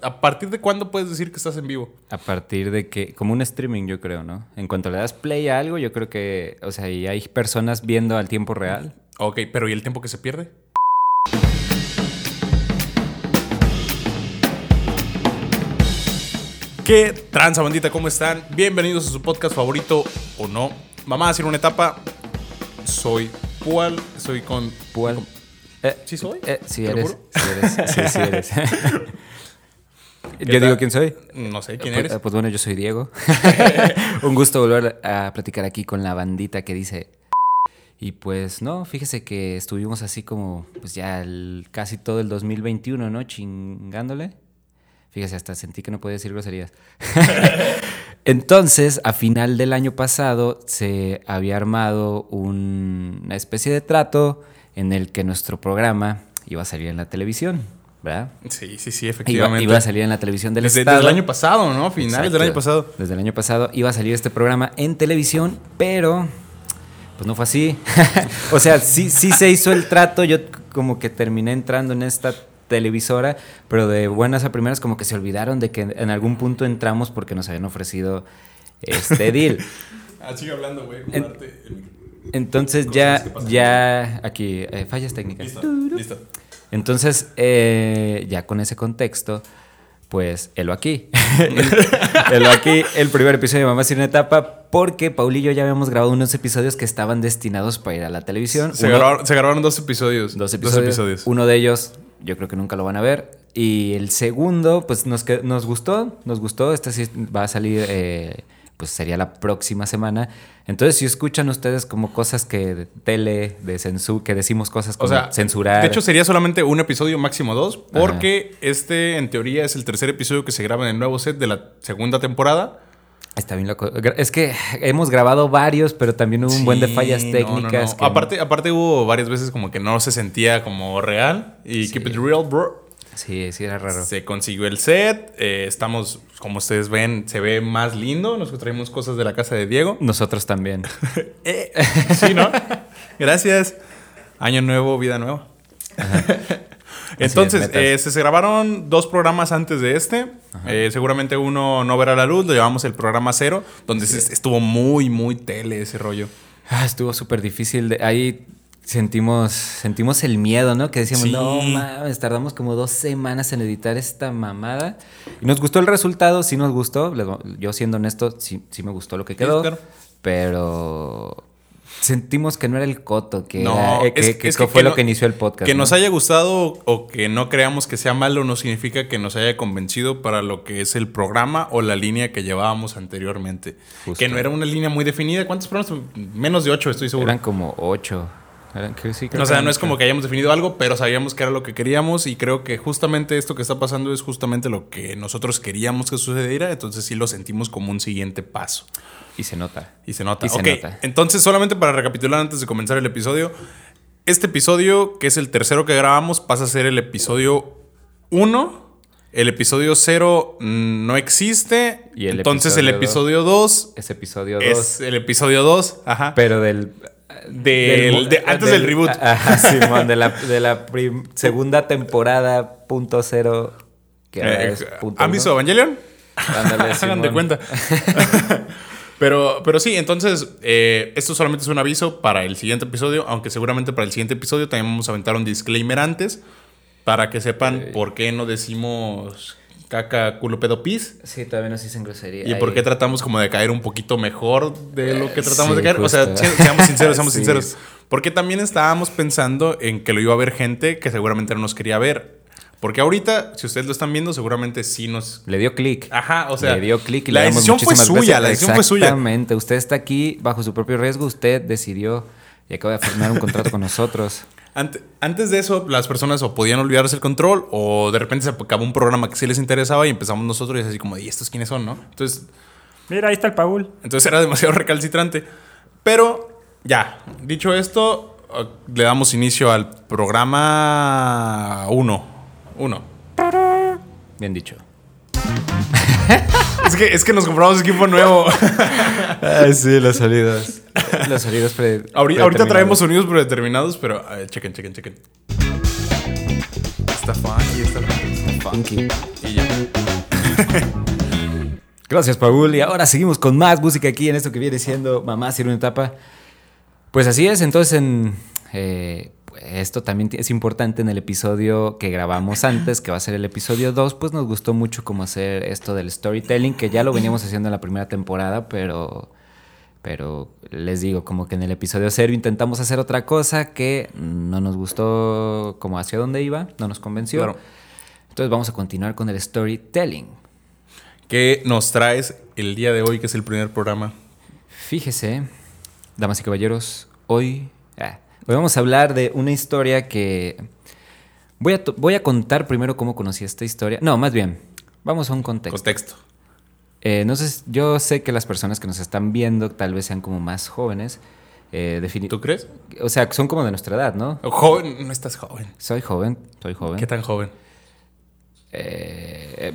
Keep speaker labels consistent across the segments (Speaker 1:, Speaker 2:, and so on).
Speaker 1: ¿A partir de cuándo puedes decir que estás en vivo?
Speaker 2: A partir de que, como un streaming, yo creo, ¿no? En cuanto le das play a algo, yo creo que, o sea, y hay personas viendo al tiempo real.
Speaker 1: Ok, pero ¿y el tiempo que se pierde? ¿Qué tranza, bandita? ¿Cómo están? Bienvenidos a su podcast favorito o no. Mamá, a hacer una etapa. Soy Pual, soy con...
Speaker 2: ¿Cuál? Eh,
Speaker 1: ¿Sí soy?
Speaker 2: eh, sí
Speaker 1: ¿Te lo
Speaker 2: eres. Sí eres. Sí, sí eres.
Speaker 1: ¿Qué
Speaker 2: yo
Speaker 1: tal?
Speaker 2: digo quién soy.
Speaker 1: No sé, ¿quién
Speaker 2: Pues,
Speaker 1: eres?
Speaker 2: Pues bueno, yo soy Diego. Un gusto volver a platicar aquí con la bandita que dice. Y pues no, fíjese que estuvimos así como, pues ya el- casi todo el 2021, ¿no? Chingándole. Fíjese, hasta sentí que no podía decir groserías. Entonces, a final del año pasado se había armado un- una especie de trato en el que nuestro programa iba a salir en la televisión, ¿verdad?
Speaker 1: Sí, sí, sí,
Speaker 2: Iba,
Speaker 1: efectivamente.
Speaker 2: iba a salir en la televisión del
Speaker 1: desde,
Speaker 2: estado.
Speaker 1: desde el año pasado, ¿no? Finales del año pasado.
Speaker 2: Desde el año pasado iba a salir este programa en televisión, pero pues no fue así. o sea, sí, sí se hizo el trato. Yo como que terminé entrando en esta televisora, pero de buenas a primeras como que se olvidaron de que en algún punto entramos porque nos habían ofrecido este deal.
Speaker 1: Ah, sigue hablando, güey.
Speaker 2: En-. Entonces ya, ya aquí, eh, fallas técnicas.
Speaker 1: Listo, listo.
Speaker 2: Entonces, eh, ya con ese contexto, pues, helo aquí. helo aquí, el primer episodio de Mamá Sin Etapa, porque Paul y yo ya habíamos grabado unos episodios que estaban destinados para ir a la televisión.
Speaker 1: Se,
Speaker 2: Uno-
Speaker 1: grabaron, se grabaron dos episodios.
Speaker 2: dos episodios. Uno de ellos, yo creo que nunca lo van a ver. Y el segundo, pues, nos, nos gustó, nos gustó. Este sí va a salir, eh, pues, sería la próxima semana. Entonces, si escuchan ustedes como cosas que de tele, de censura, que decimos cosas
Speaker 1: O
Speaker 2: como
Speaker 1: sea,
Speaker 2: censurar.
Speaker 1: De hecho, sería solamente un episodio, máximo dos, porque este, en teoría, es el tercer episodio que se graba en el nuevo set de la segunda temporada.
Speaker 2: Está bien loco. Es que hemos grabado varios, pero también hubo un buen de fallas
Speaker 1: Sí, no, no,
Speaker 2: técnicas.
Speaker 1: no.
Speaker 2: que-
Speaker 1: Aparte, aparte hubo varias veces como que no se sentía como real. Y
Speaker 2: Sí.
Speaker 1: keep it real, bro.
Speaker 2: Sí, sí, era raro.
Speaker 1: Se consiguió el set. eh, estamos, como ustedes ven, se ve más lindo. Nosotros traemos cosas de la casa de Diego.
Speaker 2: Nosotros también.
Speaker 1: Sí, ¿no? Gracias. Año nuevo, vida nueva. Entonces, eh, se, grabaron dos programas antes de este. Eh, seguramente uno no verá la luz, lo llamamos el programa cero, donde se- estuvo muy, muy tele ese rollo.
Speaker 2: Ah, estuvo súper difícil. de- Ahí sentimos, sentimos el miedo, ¿no? Que decíamos,
Speaker 1: Sí.
Speaker 2: no mames, tardamos como dos semanas en editar esta mamada. Y nos gustó el resultado, sí nos gustó. Yo siendo honesto, sí, sí me gustó lo que quedó.
Speaker 1: claro.
Speaker 2: Pero sentimos que no era el coto, que,
Speaker 1: No,
Speaker 2: era- eh, que,
Speaker 1: es-
Speaker 2: que
Speaker 1: es
Speaker 2: fue
Speaker 1: que-
Speaker 2: lo
Speaker 1: no-
Speaker 2: que inició el podcast.
Speaker 1: Que
Speaker 2: ¿no?
Speaker 1: nos haya gustado o que no creamos que sea malo no significa que nos haya convencido para lo que es el programa o la línea que llevábamos anteriormente.
Speaker 2: Justo.
Speaker 1: Que no era una línea muy definida. ¿Cuántos programas? Menos de ocho, estoy seguro.
Speaker 2: Eran como ocho. Eran, que sí, creo
Speaker 1: O sea, no es como que hayamos definido algo, pero sabíamos que era lo que queríamos y creo que justamente esto que está pasando es justamente lo que nosotros queríamos que sucediera, entonces sí lo sentimos como un siguiente paso.
Speaker 2: Y se nota.
Speaker 1: Y se nota.
Speaker 2: Y se
Speaker 1: Ok,
Speaker 2: nota.
Speaker 1: entonces solamente para recapitular antes de comenzar el episodio, este episodio, que es el tercero que grabamos, pasa a ser el episodio 1. El episodio 0 no existe.
Speaker 2: Y el
Speaker 1: entonces el
Speaker 2: episodio
Speaker 1: episodio 2
Speaker 2: Es episodio 2.
Speaker 1: es el episodio 2. Ajá.
Speaker 2: Pero del.
Speaker 1: Del- de- antes del reboot.
Speaker 2: Ajá, Simón, de la, de la prim- segunda temporada, punto cero. Que
Speaker 1: Eh,
Speaker 2: es punto
Speaker 1: ¿Han
Speaker 2: uno.
Speaker 1: visto Evangelion?
Speaker 2: Ándale,
Speaker 1: Hagan de cuenta. pero, pero sí, entonces, eh, esto solamente es un aviso para el siguiente episodio, aunque seguramente para el siguiente episodio también vamos a aventar un disclaimer antes, para que sepan por qué no decimos caca, culo, pedo, pis.
Speaker 2: Sí, todavía nos dicen grosería.
Speaker 1: Y
Speaker 2: Ahí.
Speaker 1: por qué tratamos como de caer un poquito mejor de lo que tratamos
Speaker 2: Sí,
Speaker 1: de caer. O sea, seamos sinceros, seamos
Speaker 2: Sí.
Speaker 1: sinceros. Porque también estábamos pensando en que lo iba a ver gente que seguramente no nos quería ver. Porque ahorita, si ustedes lo están viendo, seguramente sí nos
Speaker 2: Le dio clic.
Speaker 1: Ajá, o sea,
Speaker 2: le dio clic y
Speaker 1: la
Speaker 2: le damos
Speaker 1: decisión fue suya, la decisión fue suya.
Speaker 2: Exactamente. Usted está aquí bajo su propio riesgo. Usted decidió y acaba de firmar un contrato con nosotros.
Speaker 1: Ante- antes de eso, las personas o podían olvidarse el control o de repente se acabó un programa que sí les interesaba y empezamos nosotros y es así como, ¿y estos quiénes son, no? Entonces,
Speaker 3: Mira, ahí está el Paul.
Speaker 1: entonces era demasiado recalcitrante. Pero, ya, dicho esto, eh, le damos inicio al programa 1. 1.
Speaker 2: Bien dicho.
Speaker 1: Es que, es que nos compramos equipo nuevo.
Speaker 2: Ay, sí, los sonidos. Los sonidos pre-
Speaker 1: Ahorita, traemos sonidos predeterminados, pero chequen, chequen, chequen. Está funky, está funky.
Speaker 2: Funky.
Speaker 1: Y ya.
Speaker 2: Gracias, Paul. Y ahora seguimos con más música aquí en esto que viene siendo Mamá Sirve una etapa. Pues así es, entonces en, eh, esto también es importante en el episodio que grabamos antes, que va a ser el episodio 2, pues nos gustó mucho cómo hacer esto del storytelling, que ya lo veníamos haciendo en la primera temporada, pero, pero les digo, como que en el episodio 0 intentamos hacer otra cosa que no nos gustó como hacia dónde iba, no nos convenció.
Speaker 1: Claro.
Speaker 2: Entonces vamos a continuar con el storytelling.
Speaker 1: ¿Qué nos traes el día de hoy, que es el primer programa?
Speaker 2: Fíjese, damas y caballeros, hoy, ah, hoy vamos a hablar de una historia que... Voy a, voy a contar primero cómo conocí esta historia. No, más bien, vamos a un contexto.
Speaker 1: Contexto.
Speaker 2: Eh, no sé, yo sé que las personas que nos están viendo tal vez sean como más jóvenes. Eh,
Speaker 1: ¿Tú crees?
Speaker 2: O sea, son como de nuestra edad, ¿no?
Speaker 1: Joven, no estás joven.
Speaker 2: Soy joven, soy joven.
Speaker 1: ¿Qué tan joven?
Speaker 2: Eh,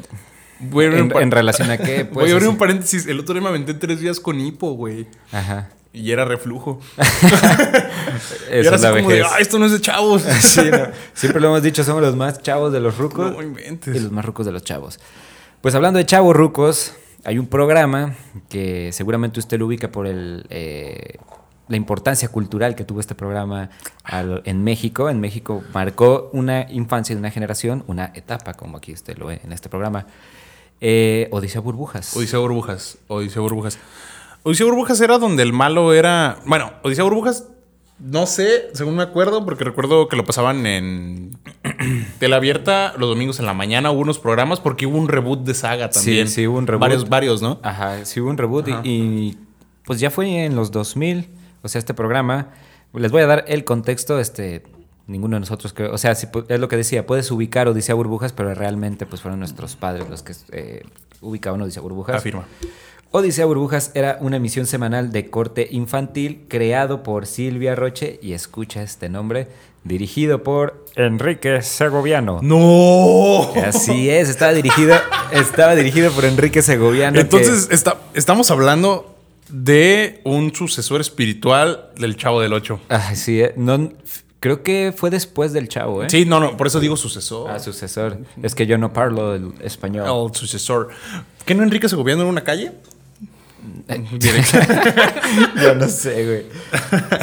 Speaker 1: Voy a abrir
Speaker 2: en, en relación a qué?
Speaker 1: Voy
Speaker 2: Pues,
Speaker 1: a abrir un paréntesis. El otro día me aventé tres días con hipo, güey.
Speaker 2: Ajá.
Speaker 1: Y era reflujo. y era
Speaker 2: es la
Speaker 1: así como de, ah, esto no es de chavos.
Speaker 2: Sí, no. Siempre lo hemos dicho, somos los más chavos de los rucos
Speaker 1: No inventes.
Speaker 2: y los más rucos de los chavos. Pues hablando de chavos rucos, hay un programa que seguramente usted lo ubica por el, eh, la importancia cultural que tuvo este programa al- en México. En México marcó una infancia de una generación, una etapa, como aquí usted lo ve en este programa. Eh, Odisea Burbujas.
Speaker 1: Odisea Burbujas. Odisea Burbujas. Odisea Burbujas era donde el malo era. Bueno, Odisea Burbujas, no sé, según me acuerdo, porque recuerdo que lo pasaban en tela abierta los domingos en la mañana. Hubo unos programas porque hubo un reboot de saga
Speaker 2: Sí,
Speaker 1: también.
Speaker 2: sí, hubo un reboot.
Speaker 1: Varios, varios, ¿no?
Speaker 2: Ajá, sí hubo un reboot y- y, pues ya fue en los 2000, o sea, este programa. Les voy a dar el contexto, este, ninguno de nosotros creo, o sea, si es lo que decía, puedes ubicar Odisea Burbujas, pero realmente pues fueron nuestros padres los que eh, ubicaban Odisea Burbujas.
Speaker 1: Afirma.
Speaker 2: Odisea Burbujas era una emisión semanal de corte infantil creado por Silvia Roche y escucha este nombre, dirigido por
Speaker 3: Enrique Segoviano.
Speaker 1: ¡No!
Speaker 2: Así es, estaba dirigido, estaba dirigido por Enrique Segoviano. que-
Speaker 1: Entonces, está, estamos hablando de un sucesor espiritual del Chavo del Ocho.
Speaker 2: Ay, sí, eh, no, creo que fue después del Chavo, ¿eh?
Speaker 1: Sí, no, no, por eso digo sucesor.
Speaker 2: Ah, sucesor. Es que yo no parlo el español.
Speaker 1: El sucesor. ¿Qué no Enrique se gobierna en una calle?
Speaker 2: yo no sé, güey.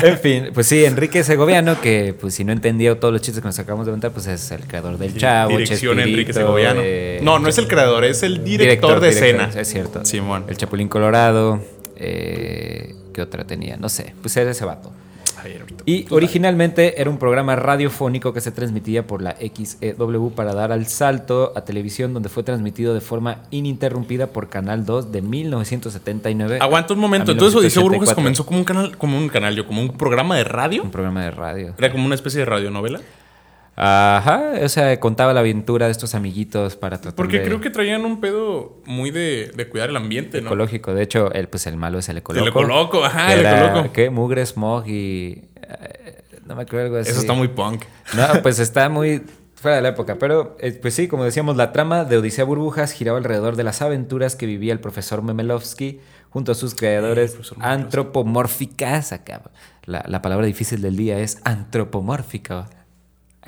Speaker 2: En fin, pues sí, Enrique Segoviano, que pues si no entendía todos los chistes que nos acabamos de contar, pues es el creador del Chavo,
Speaker 1: Dirección Enrique
Speaker 2: Chespirito,
Speaker 1: Segoviano.
Speaker 2: eh,
Speaker 1: no, no es el creador, es el director, de
Speaker 2: director,
Speaker 1: escena.
Speaker 2: Es cierto.
Speaker 1: Simón.
Speaker 2: El Chapulín Colorado. Eh, ¿Qué otra tenía? No sé. Pues era ese vato.
Speaker 1: Ahorita.
Speaker 2: Y originalmente era un programa radiofónico que se transmitía por la XEW para dar al salto a televisión, donde fue transmitido de forma ininterrumpida por Canal 2 de 1979.
Speaker 1: Aguanta un momento. Entonces Odisea Burbujas
Speaker 2: 1984.
Speaker 1: comenzó como un canal, como un canal, yo, como un programa de radio.
Speaker 2: Un programa de radio.
Speaker 1: Era como una especie de radionovela.
Speaker 2: Ajá, o sea, contaba la aventura de estos amiguitos para tratar
Speaker 1: Porque
Speaker 2: de-
Speaker 1: creo que traían un pedo muy de, de cuidar el ambiente, ¿no?
Speaker 2: ecológico. De hecho, el, pues el malo es el ecoloco.
Speaker 1: El ecoloco, ajá, el
Speaker 2: era,
Speaker 1: ecoloco.
Speaker 2: ¿Qué? Mugre, smog y... eh, no me acuerdo algo así.
Speaker 1: Eso está muy punk.
Speaker 2: No, pues está muy fuera de la época. Pero, eh, pues sí, como decíamos, la trama de Odisea Burbujas giraba alrededor de las aventuras que vivía el profesor Memelovsky junto a sus creadores antropomórficas. Acá, la, la palabra difícil del día es antropomórfico.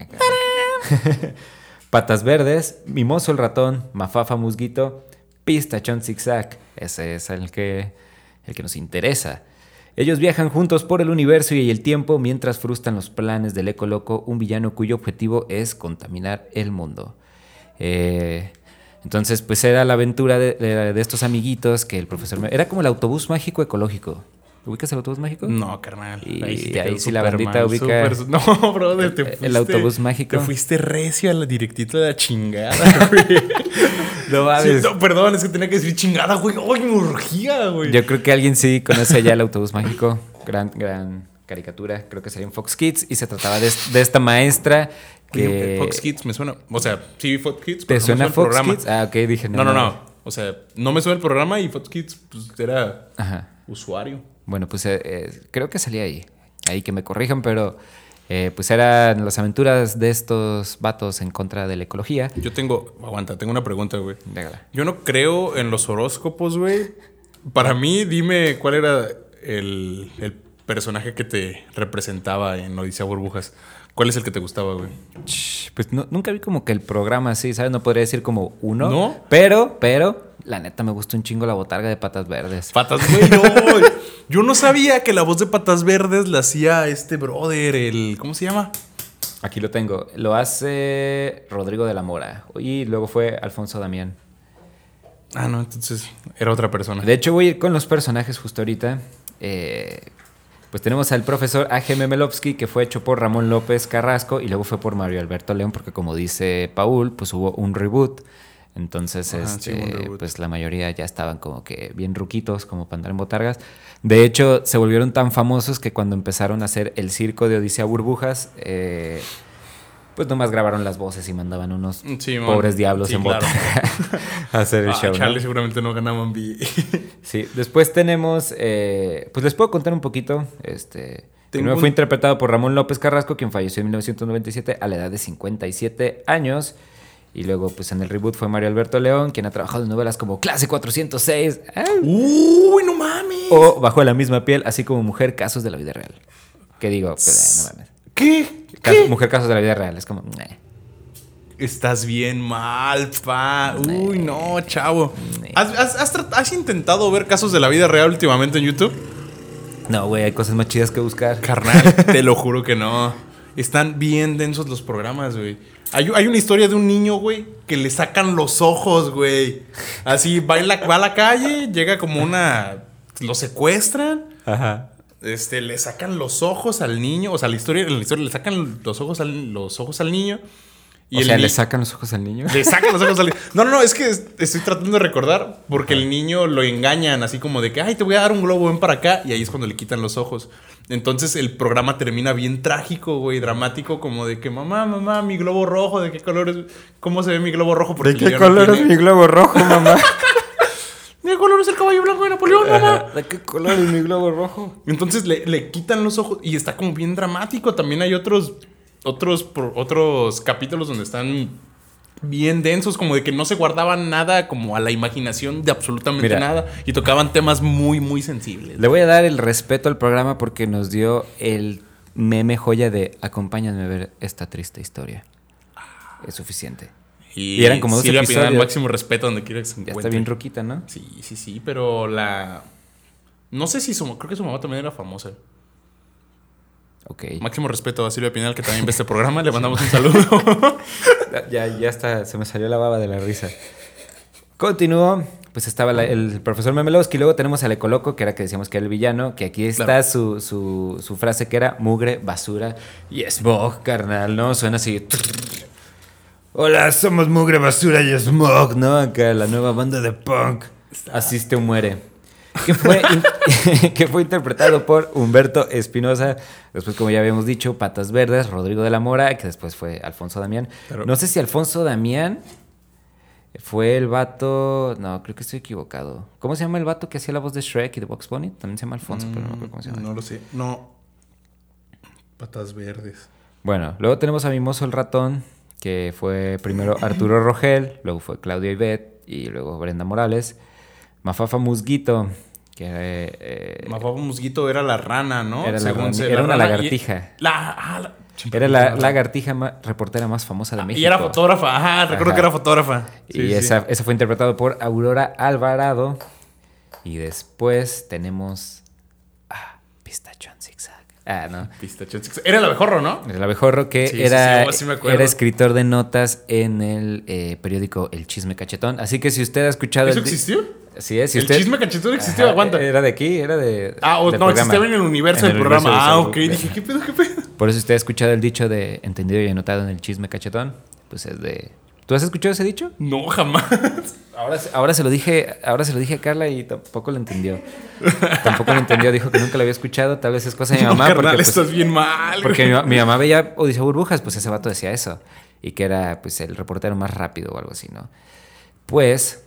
Speaker 2: Patas Verdes, Mimoso el Ratón, Mafafa Musguito, Pistachón Zigzag. Ese es el que, el que nos interesa. Ellos viajan juntos por el universo y el tiempo mientras frustran los planes del Eco Loco, un villano cuyo objetivo es contaminar el mundo. Eh, entonces, pues era la aventura de, de- estos amiguitos que el profesor... Era como el autobús mágico ecológico. ¿Ubicas el autobús mágico?
Speaker 1: No, carnal.
Speaker 2: Y ahí
Speaker 1: quedó
Speaker 2: sí la bandita
Speaker 1: mal,
Speaker 2: ubica-
Speaker 1: No, brother, te fuiste...
Speaker 2: el autobús mágico.
Speaker 1: Te fuiste recio a la directita de la chingada, güey.
Speaker 2: No
Speaker 1: Sí,
Speaker 2: mames.
Speaker 1: no, perdón, es que tenía que decir chingada, güey. ¡Ay, me urgía, güey!
Speaker 2: Yo creo que alguien sí conoce ya el autobús mágico. Gran, gran caricatura. Creo que sería en Fox Kids. Y se trataba de, de esta maestra que.
Speaker 1: Fox Kids me suena... O sea, sí Fox Kids,
Speaker 2: ¿Te
Speaker 1: pero no
Speaker 2: suena
Speaker 1: el
Speaker 2: Fox
Speaker 1: programa.
Speaker 2: Kids? Ah, ok, dije
Speaker 1: No, no, no. O sea, no me suena el programa y Fox Kids pues, era
Speaker 2: Ajá.
Speaker 1: usuario.
Speaker 2: Bueno, pues eh, eh, creo que salía ahí. Ahí que me corrijan, pero. eh, pues eran las aventuras de estos vatos en contra de la ecología.
Speaker 1: Yo tengo... Aguanta, tengo una pregunta, güey.
Speaker 2: Déjala.
Speaker 1: Yo no creo en los horóscopos, güey. Para mí, dime cuál era el, el personaje que te representaba en Odisea Burbujas. ¿Cuál es el que te gustaba, güey?
Speaker 2: Pues no- nunca vi como que el programa así, ¿sabes? No podría decir como uno.
Speaker 1: ¿No?
Speaker 2: Pero, pero, la neta me gustó un chingo la botarga de patas verdes.
Speaker 1: Patas, no. Yo no sabía que la voz de Patas Verdes la hacía este brother, el. ¿Cómo se llama?
Speaker 2: Aquí lo tengo. Lo hace Rodrigo de la Mora. Y luego fue Alfonso Damián.
Speaker 1: Ah, no, entonces era otra persona.
Speaker 2: De hecho, voy a ir con los personajes justo ahorita. Eh, pues tenemos al profesor A.G. Memelovsky, que fue hecho por Ramón López Carrasco y luego fue por Mario Alberto León, porque como dice Paul, pues hubo un reboot. Entonces,
Speaker 1: Ajá,
Speaker 2: este, pues la mayoría ya estaban como que bien ruquitos, como para andar en botargas. De hecho, se volvieron tan famosos que cuando empezaron a hacer el circo de Odisea Burbujas, eh, pues nomás grabaron las voces y mandaban unos
Speaker 1: Sí, mon.
Speaker 2: pobres diablos
Speaker 1: Sí,
Speaker 2: en
Speaker 1: claro.
Speaker 2: botarga a hacer el
Speaker 1: Ah,
Speaker 2: show. ¿no?
Speaker 1: chale, seguramente no ganaban bien.
Speaker 2: Sí, después tenemos, eh, pues les puedo contar un poquito, este, primero fue interpretado por Ramón López Carrasco, quien falleció en 1997 a la edad de 57 años, y luego pues en el reboot fue Mario Alberto León, quien ha trabajado en novelas como Clase 406, ¡ah!
Speaker 1: Uy, no mames.
Speaker 2: o Bajo la misma piel, así como Mujer Casos de la Vida Real. Que digo, pues, eh, no mames.
Speaker 1: ¿Qué?
Speaker 2: Caso- Mujer Casos de la Vida Real, es como, eh.
Speaker 1: Estás bien mal, pa. Uy, no, chavo. ¿Has, has- has intentado ver casos de la vida real últimamente en YouTube?
Speaker 2: No, güey, hay cosas más chidas que buscar.
Speaker 1: Carnal, te lo juro que no. Están bien densos los programas, güey. Hay, hay una historia de un niño, güey, que le sacan los ojos, güey. Así va, en la, va a la calle, llega como una. Lo secuestran.
Speaker 2: Ajá.
Speaker 1: Este, le sacan los ojos al niño. O sea, la historia, en la historia le sacan los ojos al, los ojos al niño.
Speaker 2: O
Speaker 1: el
Speaker 2: sea, le sacan los ojos al niño.
Speaker 1: le sacan los ojos al niño. No, no, no, es que es- estoy tratando de recordar porque el niño lo engañan así como de que, ay, te voy a dar un globo, ven para acá. Y ahí es cuando le quitan los ojos. Entonces el programa termina bien trágico, güey, dramático, como de que, mamá, mamá, mi globo rojo, ¿de qué color es? ¿Cómo se ve mi globo rojo? Porque
Speaker 2: ¿De qué
Speaker 1: no
Speaker 2: color es mi globo rojo, mamá?
Speaker 1: ¿De qué color es el caballo blanco de Napoleón, mamá?
Speaker 2: ¿De qué color es mi globo rojo?
Speaker 1: Entonces le, le quitan los ojos y está como bien dramático. También hay otros, otros, pro- otros capítulos donde están bien densos, como de que no se guardaban nada como a la imaginación de absolutamente
Speaker 2: Mira.
Speaker 1: nada y tocaban temas muy, muy sensibles.
Speaker 2: Le voy a dar el respeto al programa porque nos dio el meme joya de acompáñame a ver esta triste historia. Es suficiente.
Speaker 1: Y,
Speaker 2: y eran como dos
Speaker 1: Pinal,
Speaker 2: episodios.
Speaker 1: máximo respeto donde quiera que se
Speaker 2: Ya
Speaker 1: encuentre.
Speaker 2: está bien roquita, ¿no?
Speaker 1: Sí, sí, sí, pero la... No sé si su... Creo que su mamá también era famosa.
Speaker 2: Ok.
Speaker 1: Máximo respeto a Silvia Pinal, que también ve este programa. Le mandamos un saludo.
Speaker 2: Ya, ya está, se me salió la baba de la risa. Continúo. Pues estaba la- el profesor Memelowski. Luego tenemos al Ecoloco, que era que decíamos que era el villano. Que aquí está
Speaker 1: Claro.
Speaker 2: su, su, su frase que era mugre, basura y smog, carnal, ¿no? Suena así. Hola, somos mugre, basura y smog, ¿no? Acá la nueva banda de punk. Asiste o muere. Que fue, que fue interpretado por Humberto Espinosa. Después, como ya habíamos dicho, Patas Verdes, Rodrigo de la Mora, que después fue Alfonso Damián. No sé si Alfonso Damián fue el vato. No, creo que estoy equivocado. ¿Cómo se llama el vato que hacía la voz de Shrek y de Box Bunny? También se llama Alfonso, pero no me acuerdo cómo se llama.
Speaker 1: No lo sé. No. Patas verdes.
Speaker 2: Bueno, luego tenemos a Mimoso el ratón, que fue primero Arturo Rogel, luego fue Claudio Ibet y luego Brenda Morales. Mafafa Musguito, que eh, eh,
Speaker 1: Mafafa Musguito era la rana, ¿no?
Speaker 2: Era la
Speaker 1: Según
Speaker 2: rana-
Speaker 1: se-
Speaker 2: era
Speaker 1: la
Speaker 2: una
Speaker 1: y-
Speaker 2: lagartija.
Speaker 1: La, ah, la-
Speaker 2: era la lagartija reportera más famosa de México.
Speaker 1: Y era fotógrafa. Ajá, recuerdo
Speaker 2: Ajá.
Speaker 1: que era fotógrafa.
Speaker 2: Y
Speaker 1: Sí,
Speaker 2: esa, eso fue interpretado por Aurora Alvarado. Y después tenemos a Pistachón Zigzag. Ah, no.
Speaker 1: Pistacho. Era el abejorro, ¿no?
Speaker 2: El abejorro que
Speaker 1: Sí,
Speaker 2: era, era escritor de notas en el eh, periódico El Chisme Cachetón. Así que si usted ha escuchado...
Speaker 1: ¿Eso
Speaker 2: el
Speaker 1: existió?
Speaker 2: Sí, es. Si
Speaker 1: ¿El
Speaker 2: usted...
Speaker 1: chisme cachetón existió?
Speaker 2: Ajá,
Speaker 1: Aguanta.
Speaker 2: Era de aquí, era de...
Speaker 1: Ah, o no,
Speaker 2: programa.
Speaker 1: existía en el universo
Speaker 2: En
Speaker 1: del
Speaker 2: el
Speaker 1: programa.
Speaker 2: universo
Speaker 1: Ah, ok. Dije, ¿qué pedo, qué pedo?
Speaker 2: Por eso usted ha escuchado el dicho de entendido y anotado en el Chisme Cachetón. Pues es de... ¿Tú has escuchado ese dicho?
Speaker 1: No, jamás.
Speaker 2: Ahora, ahora se lo dije, ahora se lo dije a Carla y tampoco lo entendió. Tampoco lo entendió, dijo que nunca lo había escuchado, tal vez es cosa de mi
Speaker 1: No,
Speaker 2: mamá.
Speaker 1: carnal,
Speaker 2: porque, pues,
Speaker 1: estás bien mal.
Speaker 2: porque mi, mi mamá veía Odisea Burbujas, pues ese vato decía eso. Y que era pues el reportero más rápido o algo así, ¿no? Pues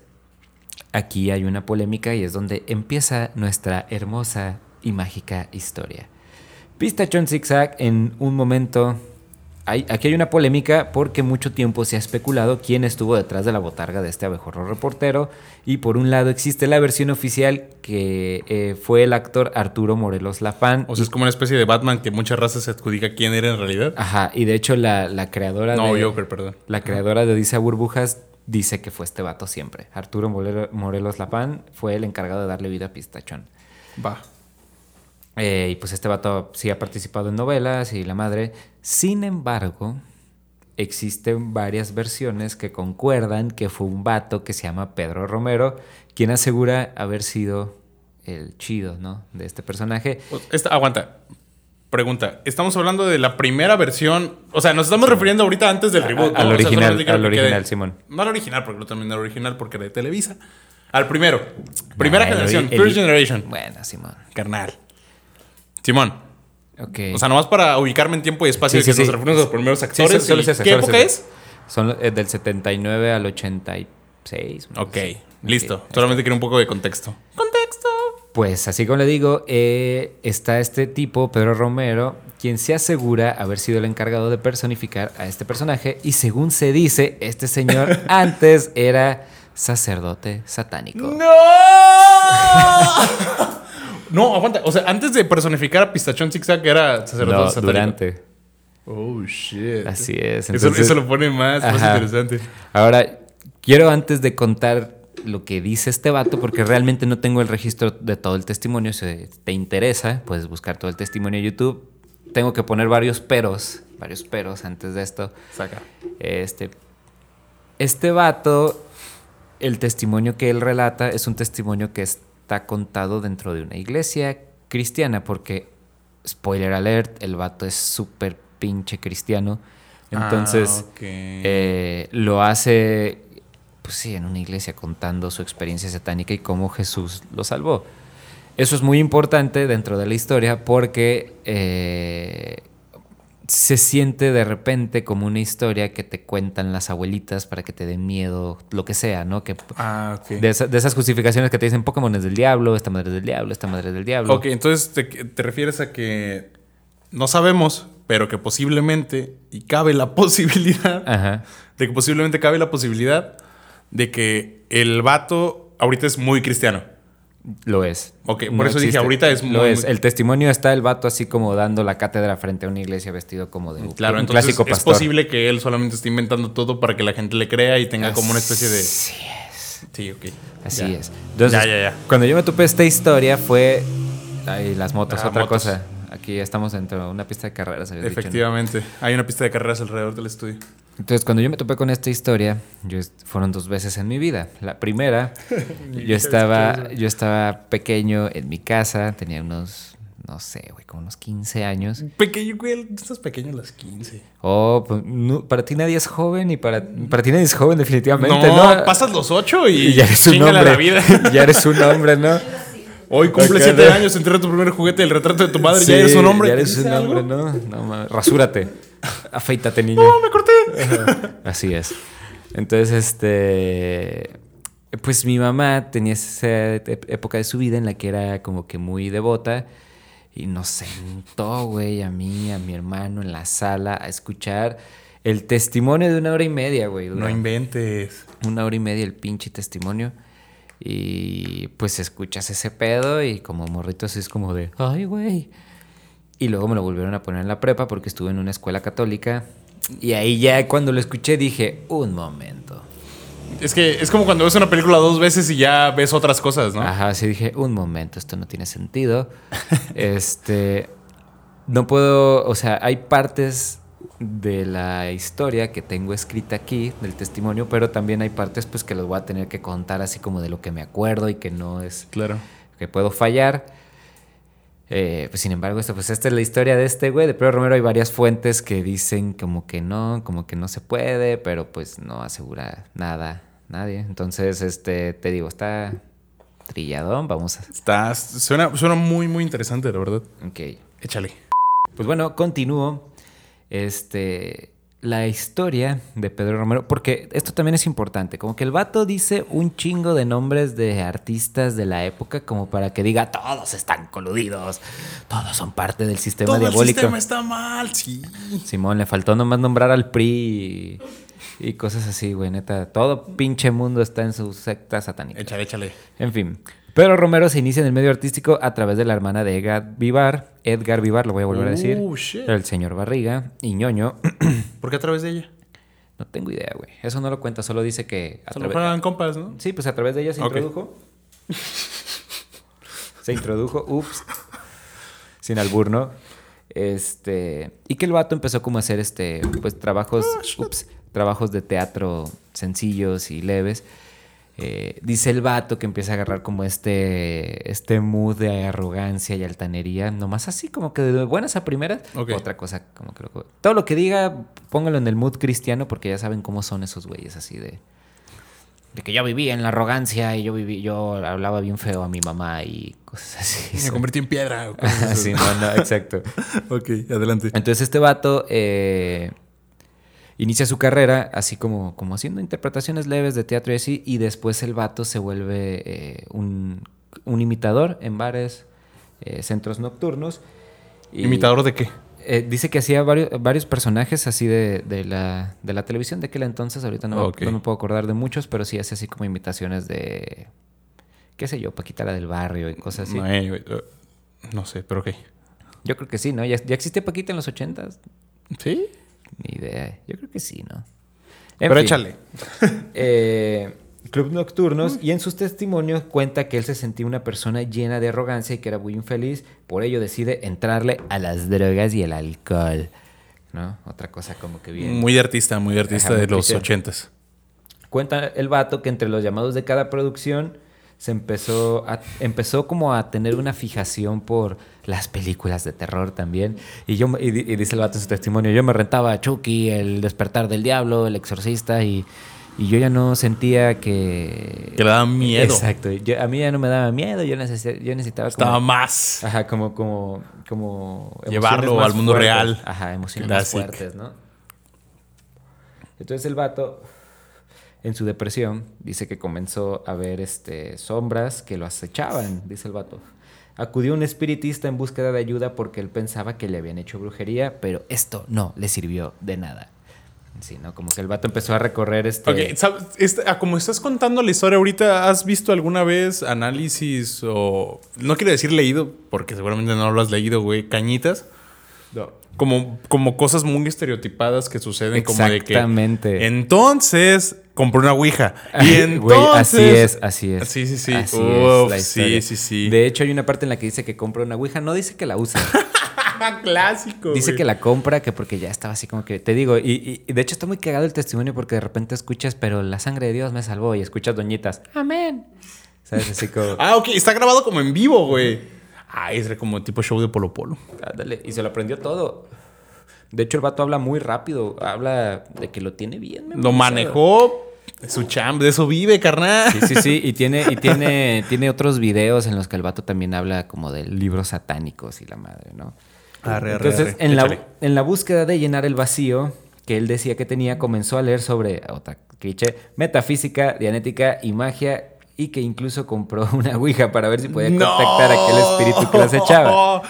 Speaker 2: aquí hay una polémica y es donde empieza nuestra hermosa y mágica historia. Pistachón Zigzag en un momento... Hay, aquí hay una polémica porque mucho tiempo se ha especulado quién estuvo detrás de la botarga de este abejorro reportero y por un lado existe la versión oficial que eh, fue el actor Arturo Morelos Lafán
Speaker 1: O sea, es como una especie de Batman que muchas razas se adjudica quién era en realidad.
Speaker 2: Ajá, y de hecho la, la creadora
Speaker 1: No,
Speaker 2: de.
Speaker 1: Joker, perdón.
Speaker 2: La creadora de Odisea Burbujas dice que fue este vato siempre. Arturo Morelo- Morelos Lapán fue el encargado de darle vida a Pistachón.
Speaker 1: Va.
Speaker 2: Eh, y pues este vato sí ha participado en novelas y la madre. Sin embargo, existen varias versiones que concuerdan que fue un vato que se llama Pedro Romero, quien asegura haber sido el chido, ¿no? De este personaje.
Speaker 1: Esta, aguanta. Pregunta. Estamos hablando de la primera versión. O sea, nos estamos refiriendo ahorita antes del reboot.
Speaker 2: al
Speaker 1: ¿no? O sea,
Speaker 2: original, al original, Simón.
Speaker 1: No al original, porque no también al original, porque era de Televisa. Al primero. Primera
Speaker 2: Nah,
Speaker 1: generación.
Speaker 2: el-
Speaker 1: First Generation.
Speaker 2: Bueno, Simón.
Speaker 1: Carnal. Simón.
Speaker 2: Ok.
Speaker 1: O sea, nomás para ubicarme en tiempo y espacio
Speaker 2: Sí,
Speaker 1: que
Speaker 2: sí,
Speaker 1: nos referimos a los primeros actores.
Speaker 2: sí, solo
Speaker 1: y-
Speaker 2: es ese,
Speaker 1: ¿Qué
Speaker 2: solo
Speaker 1: época
Speaker 2: ese.
Speaker 1: es?
Speaker 2: Son eh, del 79 al 86. una
Speaker 1: Ok, listo. Solamente quiero un poco de contexto. ¡Contexto!
Speaker 2: Pues así como le digo, eh, está este tipo, Pedro Romero, quien se asegura haber sido el encargado de personificar a este personaje y según se dice, este señor antes era sacerdote satánico.
Speaker 1: ¡No! no, aguanta. O sea, antes de personificar a Pistachón Zigzag era sacerdote
Speaker 2: No,
Speaker 1: satánico.
Speaker 2: durante.
Speaker 1: Oh, shit.
Speaker 2: Así es. Entonces-
Speaker 1: eso lo pone más, interesante.
Speaker 2: Ahora, quiero antes de contar lo que dice este vato, porque realmente no tengo el registro de todo el testimonio. Si te interesa, puedes buscar todo el testimonio en YouTube. Tengo que poner varios peros, varios peros antes de esto.
Speaker 1: Saca.
Speaker 2: Este, este vato, el testimonio que él relata es un testimonio que está contado dentro de una iglesia cristiana, porque, spoiler alert, el vato es súper pinche cristiano. Entonces,
Speaker 1: Ah, ok.
Speaker 2: eh, lo hace, pues sí, en una iglesia contando su experiencia satánica y cómo Jesús lo salvó. Eso es muy importante dentro de la historia porque eh, se siente de repente como una historia que te cuentan las abuelitas para que te den miedo, lo que sea, ¿no? Que,
Speaker 1: Ah, ok.
Speaker 2: de, esa- de esas justificaciones que te dicen Pokémon es del diablo, esta madre es del diablo, esta madre es del diablo.
Speaker 1: Ok, entonces te, te refieres a que no sabemos, pero que posiblemente, y cabe la posibilidad,
Speaker 2: Ajá.
Speaker 1: de que posiblemente cabe la posibilidad de que el vato ahorita es muy cristiano.
Speaker 2: Lo es.
Speaker 1: Ok, por eso dije, ahorita es
Speaker 2: Lo
Speaker 1: muy-
Speaker 2: es. El testimonio está el vato así como dando la cátedra frente a una iglesia vestido como de un,
Speaker 1: Claro,
Speaker 2: un
Speaker 1: entonces
Speaker 2: clásico
Speaker 1: es
Speaker 2: pastor.
Speaker 1: posible que él solamente esté inventando todo para que la gente le crea y tenga como una especie de...
Speaker 2: Así es.
Speaker 1: Sí, ok.
Speaker 2: Así
Speaker 1: Ya.
Speaker 2: es. Entonces,
Speaker 1: Ya, ya, ya.
Speaker 2: cuando yo me topé esta historia fue... Ay, las motos,
Speaker 1: Ah,
Speaker 2: otra
Speaker 1: motos.
Speaker 2: cosa. Aquí estamos dentro de una pista de carreras. habías dicho, ¿no?
Speaker 1: Efectivamente. Hay una pista de carreras alrededor del estudio.
Speaker 2: Entonces, cuando yo me topé con esta historia, yo fueron dos veces en mi vida. La primera, yo estaba, yo estaba pequeño en mi casa, tenía unos, no sé, güey, como unos 15 años.
Speaker 1: Pequeño, güey. Estás pequeño a las 15.
Speaker 2: Oh, pues, no, para ti nadie es joven y para, para ti nadie es joven definitivamente, ¿no?
Speaker 1: No, pasas los 8 y,
Speaker 2: y ya eres un hombre.
Speaker 1: la vida.
Speaker 2: ya eres un hombre, ¿no?
Speaker 1: Hoy cumple
Speaker 2: Acá
Speaker 1: 7
Speaker 2: no.
Speaker 1: años, entrega tu primer juguete, el retrato de tu madre,
Speaker 2: Sí,
Speaker 1: ya eres un hombre.
Speaker 2: Ya eres
Speaker 1: ¿Dice
Speaker 2: un hombre, ¿no? No mames, rasúrate. Afeítate, niño.
Speaker 1: No, me corté.
Speaker 2: Así es. Entonces, este. Pues mi mamá tenía esa época de su vida en la que era como que muy devota y nos sentó, güey, a mí, a mi hermano en la sala a escuchar el testimonio de una hora y media, güey.
Speaker 1: No inventes.
Speaker 2: una hora y media el pinche testimonio. Y pues escuchas ese pedo y como morrito así es como de, ay, güey. Y luego me lo volvieron a poner en la prepa porque estuve en una escuela católica. Y ahí ya cuando lo escuché dije, un momento.
Speaker 1: Es que es como cuando ves una película dos veces y ya ves otras cosas, ¿no?
Speaker 2: Ajá, sí dije, un momento, esto no tiene sentido. este, no puedo, o sea, hay partes de la historia que tengo escrita aquí, del testimonio, pero también hay partes pues que los voy a tener que contar así como de lo que me acuerdo y que no es,
Speaker 1: Claro.
Speaker 2: que puedo fallar. Eh, pues sin embargo, esto, pues esta es la historia de este güey, de Pedro Romero. Hay varias fuentes que dicen como que no, como que no se puede, pero pues no asegura nada, nadie. Entonces, este, te digo, está trilladón, vamos a...
Speaker 1: Estás, suena, suena muy, muy interesante, la verdad.
Speaker 2: Ok.
Speaker 1: Échale.
Speaker 2: Pues bueno, continúo. Este. La historia de Pedro Romero, porque esto también es importante, como que el vato dice un chingo de nombres de artistas de la época como para que diga todos están coludidos, todos son parte del sistema
Speaker 1: Todo el
Speaker 2: diabólico.
Speaker 1: sistema está mal, sí.
Speaker 2: Simón, le faltó nomás nombrar al PRI y, y cosas así, güey, neta. Todo pinche mundo está en su secta satánica.
Speaker 1: Échale, échale.
Speaker 2: En fin, Pedro Romero se inicia en el medio artístico a través de la hermana de Edgar Vivar, Edgar Vivar, lo voy a volver a decir,
Speaker 1: shit.
Speaker 2: el señor Barriga y ñoño.
Speaker 1: ¿Por qué a través de ella?
Speaker 2: No tengo idea, güey. Eso no lo cuenta, solo dice que... a
Speaker 1: Solo fueran compas, ¿no?
Speaker 2: Sí, pues a través de ella se introdujo. se introdujo, ups. Sin albur, ¿no? Este. Y que el vato empezó como a hacer este. Pues trabajos. ups. Trabajos de teatro sencillos y leves. Eh, dice el vato que empieza a agarrar como este. Este mood de arrogancia y altanería. Nomás así, como que de buenas a primeras. Otra cosa, como que lo- Todo lo que diga, póngalo en el mood cristiano, porque ya saben cómo son esos güeyes así de de que yo vivía en la arrogancia y yo viví, yo hablaba bien feo a mi mamá y cosas así.
Speaker 1: Me convertí en piedra. o cosas así.
Speaker 2: Sí, no, no, exacto.
Speaker 1: ok, adelante.
Speaker 2: Entonces este vato eh, inicia su carrera así como, como haciendo interpretaciones leves de teatro y así, y después el vato se vuelve eh, un, un imitador en bares, eh, centros nocturnos. y-
Speaker 1: ¿Imitador de qué?
Speaker 2: eh, dice que hacía varios, varios personajes así de, de la, de la televisión de aquel entonces. Ahorita no, me- no me puedo acordar de muchos, pero sí hace así como imitaciones de, qué sé yo, Paquita la del barrio y cosas así.
Speaker 1: No sé, pero ok.
Speaker 2: Yo creo que sí, ¿no? ¿Ya, ya existía Paquita en los ochentas?
Speaker 1: ¿Sí?
Speaker 2: Ni idea. Yo creo que sí, ¿no? En
Speaker 1: pero
Speaker 2: fin,
Speaker 1: échale.
Speaker 2: eh, Club Nocturnos y en sus testimonios cuenta que él se sentía una persona llena de arrogancia y que era muy infeliz, por ello decide entrarle a las drogas y el alcohol. ¿No? Otra cosa como que bien.
Speaker 1: Muy artista, muy artista
Speaker 2: Ajá,
Speaker 1: de los ochentas.
Speaker 2: Cuenta el vato que entre los llamados de cada producción se empezó a, empezó como a tener una fijación por las películas de terror también. Y yo y, di- y dice el vato en su testimonio, yo me rentaba a Chucky, El despertar del diablo, El exorcista y, y yo ya no sentía que
Speaker 1: Que le daba miedo.
Speaker 2: Exacto. Yo- a mí ya no me daba miedo, yo, necesi- yo necesitaba como-
Speaker 1: Estaba más.
Speaker 2: Ajá, como, como,
Speaker 1: Llevarlo al mundo
Speaker 2: fuertes.
Speaker 1: real.
Speaker 2: Ajá, emociones
Speaker 1: Classic.
Speaker 2: más fuertes, ¿no? Entonces el vato, en su depresión, dice que comenzó a ver este, sombras que lo acechaban, dice el vato. Acudió un espiritista en búsqueda de ayuda porque él pensaba que le habían hecho brujería, pero esto no le sirvió de nada. Sí, ¿no? Como que el vato empezó a recorrer este...
Speaker 1: Ok, ¿sabes? Este- ah, como estás contando la historia ahorita, ¿has visto alguna vez análisis o... No quiero decir leído, porque seguramente no lo has leído, güey. Cañitas. Como, como cosas muy estereotipadas que suceden como de que...
Speaker 2: Exactamente.
Speaker 1: Entonces, compré una ouija. Y entonces...
Speaker 2: Güey, así es, así es.
Speaker 1: Sí, sí, sí.
Speaker 2: Así
Speaker 1: Uf,
Speaker 2: es la
Speaker 1: sí, sí, sí.
Speaker 2: De hecho, hay una parte en la que dice que compra una Ouija. No dice que la usa.
Speaker 1: Clásico,
Speaker 2: dice que la compra que porque ya estaba así como que... Te digo, y, y- y de hecho está muy cagado el testimonio porque de repente escuchas, pero la sangre de Dios me salvó. Y escuchas doñitas, amén. ¿Sabes? Así como...
Speaker 1: Ah, ok. Está grabado como en vivo, güey. Ah, es como tipo show de Polo Polo.
Speaker 2: Ándale, y se lo aprendió todo. De hecho, el vato habla muy rápido. Habla de que lo tiene bien.
Speaker 1: Lo manejó. Su champ, de eso vive, carnal.
Speaker 2: Sí, sí, sí. Y tiene, y tiene, tiene otros videos en los que el vato también habla como de libros satánicos y la madre, ¿no?
Speaker 1: Arre, arre,
Speaker 2: Entonces,
Speaker 1: arre.
Speaker 2: en la, en la búsqueda de llenar el vacío que él decía que tenía, comenzó a leer sobre otra cliché, metafísica, dianética y magia. Y que incluso compró una ouija para ver si podía contactar a aquel espíritu que las echaba.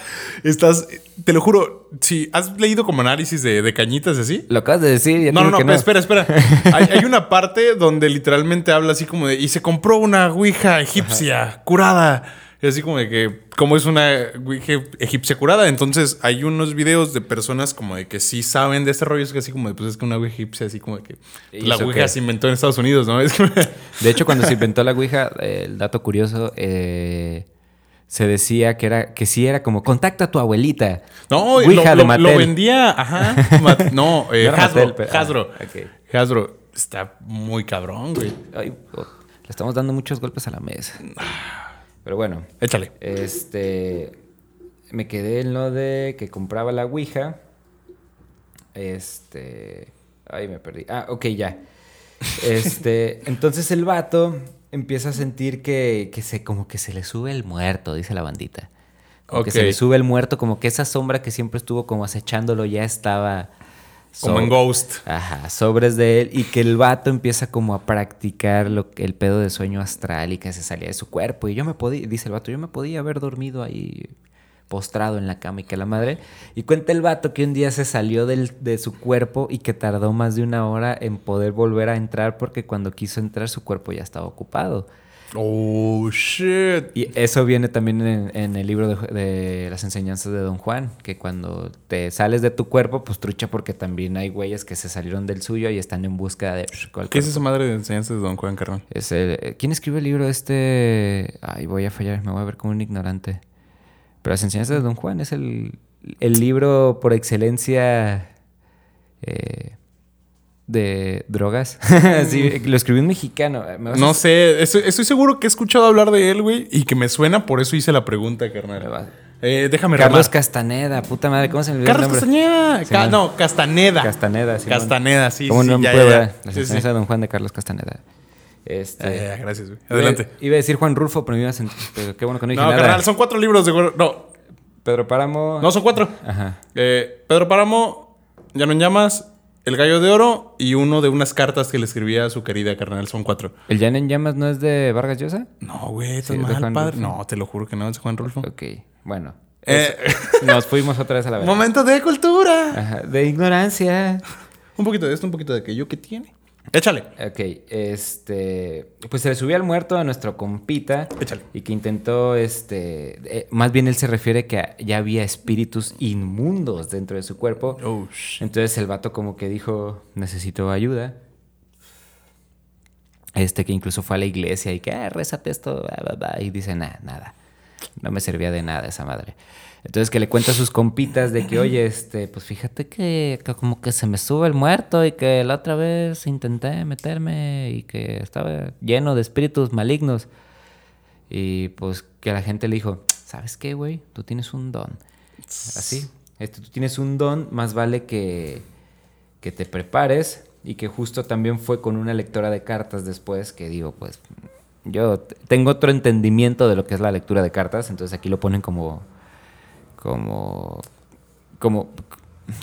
Speaker 1: Estás, te lo juro, si has leído como análisis de, de cañitas así.
Speaker 2: Lo acabas de decir. ya
Speaker 1: No, no, no, espera, espera. Hay, hay una parte donde literalmente habla así como de, y se compró una ouija egipcia curada. Y así como de que, como es una ouija egipcia curada, entonces hay unos videos de personas como de que sí saben de este rollo, es que así como de, pues es que una ouija egipcia, así como de que
Speaker 2: ¿Y
Speaker 1: la ouija
Speaker 2: qué?
Speaker 1: se inventó en Estados Unidos, ¿no? Es que...
Speaker 2: De hecho, cuando se inventó la Ouija, eh, el dato curioso, eh, se decía que era que sí era como contacta a tu abuelita.
Speaker 1: No,
Speaker 2: Ouija
Speaker 1: lo,
Speaker 2: de
Speaker 1: lo- lo vendía, ajá. Mat- no, eh,
Speaker 2: No
Speaker 1: Hasbro.
Speaker 2: Mattel, pero- ah,
Speaker 1: Hasbro. Hasbro está muy cabrón, güey.
Speaker 2: Ay, oh, le estamos dando muchos golpes a la mesa. Pero bueno,
Speaker 1: Échale.
Speaker 2: este me quedé en lo de que compraba la Ouija. Este, ay, me perdí. Ah, ok, ya. Este, entonces el vato empieza a sentir que, que se como que se le sube el muerto, dice la bandita. Como que se le sube el muerto, como que esa sombra que siempre estuvo como acechándolo ya estaba
Speaker 1: Como
Speaker 2: so-
Speaker 1: en Ghost.
Speaker 2: Ajá, sobres de él y que el vato empieza como a practicar lo, que- el pedo de sueño astral y que se salía de su cuerpo. Y yo me podía, dice el vato, yo me podía haber dormido ahí postrado en la cama y que la madre. Y cuenta el vato que un día se salió del- de su cuerpo y que tardó más de una hora en poder volver a entrar porque cuando quiso entrar su cuerpo ya estaba ocupado.
Speaker 1: Oh, shit.
Speaker 2: Y eso viene también en, en el libro de, de las enseñanzas de Don Juan, que cuando te sales de tu cuerpo, pues trucha porque también hay güeyes que se salieron del suyo y están en busca de...
Speaker 1: ¿Qué es esa madre de enseñanzas de Don Juan Carrón?
Speaker 2: Es el- ¿Quién escribe el libro este? Ay, voy a fallar, me voy a ver como un ignorante. Pero las enseñanzas de Don Juan es el, el libro por excelencia eh, de drogas. Sí, lo escribió un mexicano. A-
Speaker 1: No sé, estoy, estoy seguro que he escuchado hablar de él, güey, y que me suena, por eso hice la pregunta, carnal. Eh, déjame
Speaker 2: Carlos
Speaker 1: remar.
Speaker 2: Castaneda, puta madre, ¿cómo se me olvidó el
Speaker 1: Carlos
Speaker 2: nombre?
Speaker 1: Castañeda.
Speaker 2: Sí,
Speaker 1: Ca-
Speaker 2: man.
Speaker 1: no, Castaneda.
Speaker 2: Castaneda, sí.
Speaker 1: Castaneda, sí,
Speaker 2: ¿Cómo
Speaker 1: sí,
Speaker 2: no
Speaker 1: ya,
Speaker 2: puedo
Speaker 1: ya, ya. Sí,
Speaker 2: enseñanzas
Speaker 1: sí.
Speaker 2: de Don Juan de Carlos Castaneda. Este,
Speaker 1: gracias, güey. Adelante.
Speaker 2: Iba a decir Juan Rulfo, pero me iba a sentir. Pero qué bueno que no dije
Speaker 1: No,
Speaker 2: nada.
Speaker 1: carnal, son cuatro libros de... No,
Speaker 2: Pedro Páramo.
Speaker 1: no, son cuatro.
Speaker 2: Ajá.
Speaker 1: Eh, Pedro Páramo, Ya no llamas, El Gallo de Oro y uno de unas cartas que le escribía a su querida carnal. Son cuatro.
Speaker 2: ¿El Jan en Llamas no es de Vargas Llosa?
Speaker 1: No, güey, estás
Speaker 2: Sí,
Speaker 1: mal, padre.
Speaker 2: Rulfo.
Speaker 1: No, te lo juro que no, es Juan Rulfo.
Speaker 2: Ok, bueno.
Speaker 1: Eh,
Speaker 2: nos fuimos otra vez a la vez.
Speaker 1: Momento de cultura.
Speaker 2: Ajá, de ignorancia.
Speaker 1: Un poquito de esto, un poquito de aquello que tiene. Échale.
Speaker 2: Ok, este. Pues se le subió al muerto a nuestro compita.
Speaker 1: Échale.
Speaker 2: Y que intentó, este. eh, más bien él se refiere que ya había espíritus inmundos dentro de su cuerpo.
Speaker 1: Oh.
Speaker 2: Entonces el vato como que dijo, necesito ayuda. Este que incluso fue a la iglesia y que, ah, rézate esto, bla, bla, bla", y dice, nada, nada. No me servía de nada esa madre. Entonces que le cuenta a sus compitas de que, oye, este, pues fíjate que, que como que se me sube el muerto y que la otra vez intenté meterme y que estaba lleno de espíritus malignos. Y pues que la gente le dijo, ¿sabes qué, güey? Tú tienes un don. Así. Este, tú tienes un don, más vale que, que te prepares y que justo también fue con una lectora de cartas después que digo, pues yo tengo otro entendimiento de lo que es la lectura de cartas, entonces aquí lo ponen como como como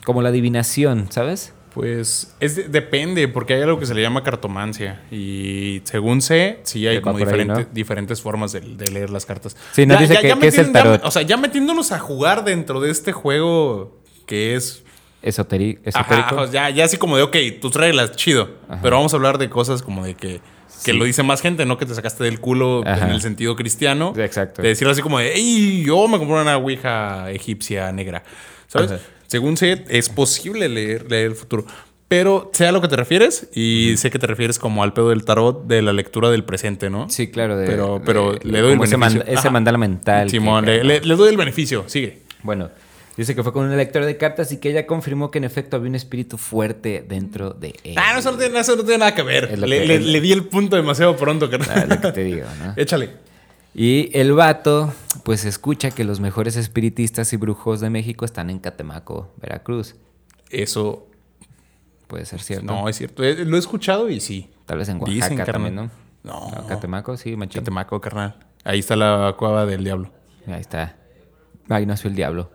Speaker 2: como la adivinación, ¿sabes?
Speaker 1: Pues es de- depende, porque hay algo que se le llama cartomancia. Y según sé, sí hay como
Speaker 2: ahí, ¿no?
Speaker 1: diferentes formas de, de leer las cartas.
Speaker 2: Sí, nos dice que- que es el
Speaker 1: ya-
Speaker 2: tarot.
Speaker 1: o sea, ya metiéndonos a jugar dentro de este juego que es.
Speaker 2: Esoteri- esotérico.
Speaker 1: ajá, ya, ya así como de, ok, tus reglas, chido. Pero vamos a hablar de cosas como de que. Que
Speaker 2: Sí.
Speaker 1: lo dice más gente, no que te sacaste del culo
Speaker 2: Ajá.
Speaker 1: en el sentido cristiano.
Speaker 2: Exacto.
Speaker 1: De decirlo así como de, ¡Ey! Yo me compré una ouija egipcia negra. ¿Sabes?
Speaker 2: Ajá.
Speaker 1: Según sé, es posible leer, leer el futuro. Pero sé a lo que te refieres y sé que te refieres como al pedo del tarot de la lectura del presente, ¿no?
Speaker 2: Sí, claro. de-
Speaker 1: Pero, pero
Speaker 2: de-
Speaker 1: le doy el
Speaker 2: como ese,
Speaker 1: beneficio.
Speaker 2: manda- ese
Speaker 1: Ajá.
Speaker 2: mandala mental.
Speaker 1: Simón,
Speaker 2: que-
Speaker 1: le, le- le doy el beneficio. Sigue.
Speaker 2: Bueno, dice que fue con una lectora de cartas y que ella confirmó que en efecto había un espíritu fuerte dentro de él.
Speaker 1: Ah, no, eso no tiene, eso no tiene nada que ver. Le,
Speaker 2: que-
Speaker 1: le-
Speaker 2: es-
Speaker 1: le di el punto demasiado pronto,
Speaker 2: Ah,
Speaker 1: carnal.
Speaker 2: lo que te digo, ¿no?
Speaker 1: Échale.
Speaker 2: Y el vato, pues escucha que los mejores espiritistas y brujos de México están en Catemaco, Veracruz.
Speaker 1: Eso
Speaker 2: Puede ser cierto.
Speaker 1: no es cierto. Eh, Lo he escuchado y sí.
Speaker 2: Tal vez en Oaxaca también, ¿no?
Speaker 1: No.
Speaker 2: No, Catemaco, sí, machín.
Speaker 1: Catemaco, carnal. Ahí está la cueva del diablo.
Speaker 2: Ahí está. Ahí nació el diablo.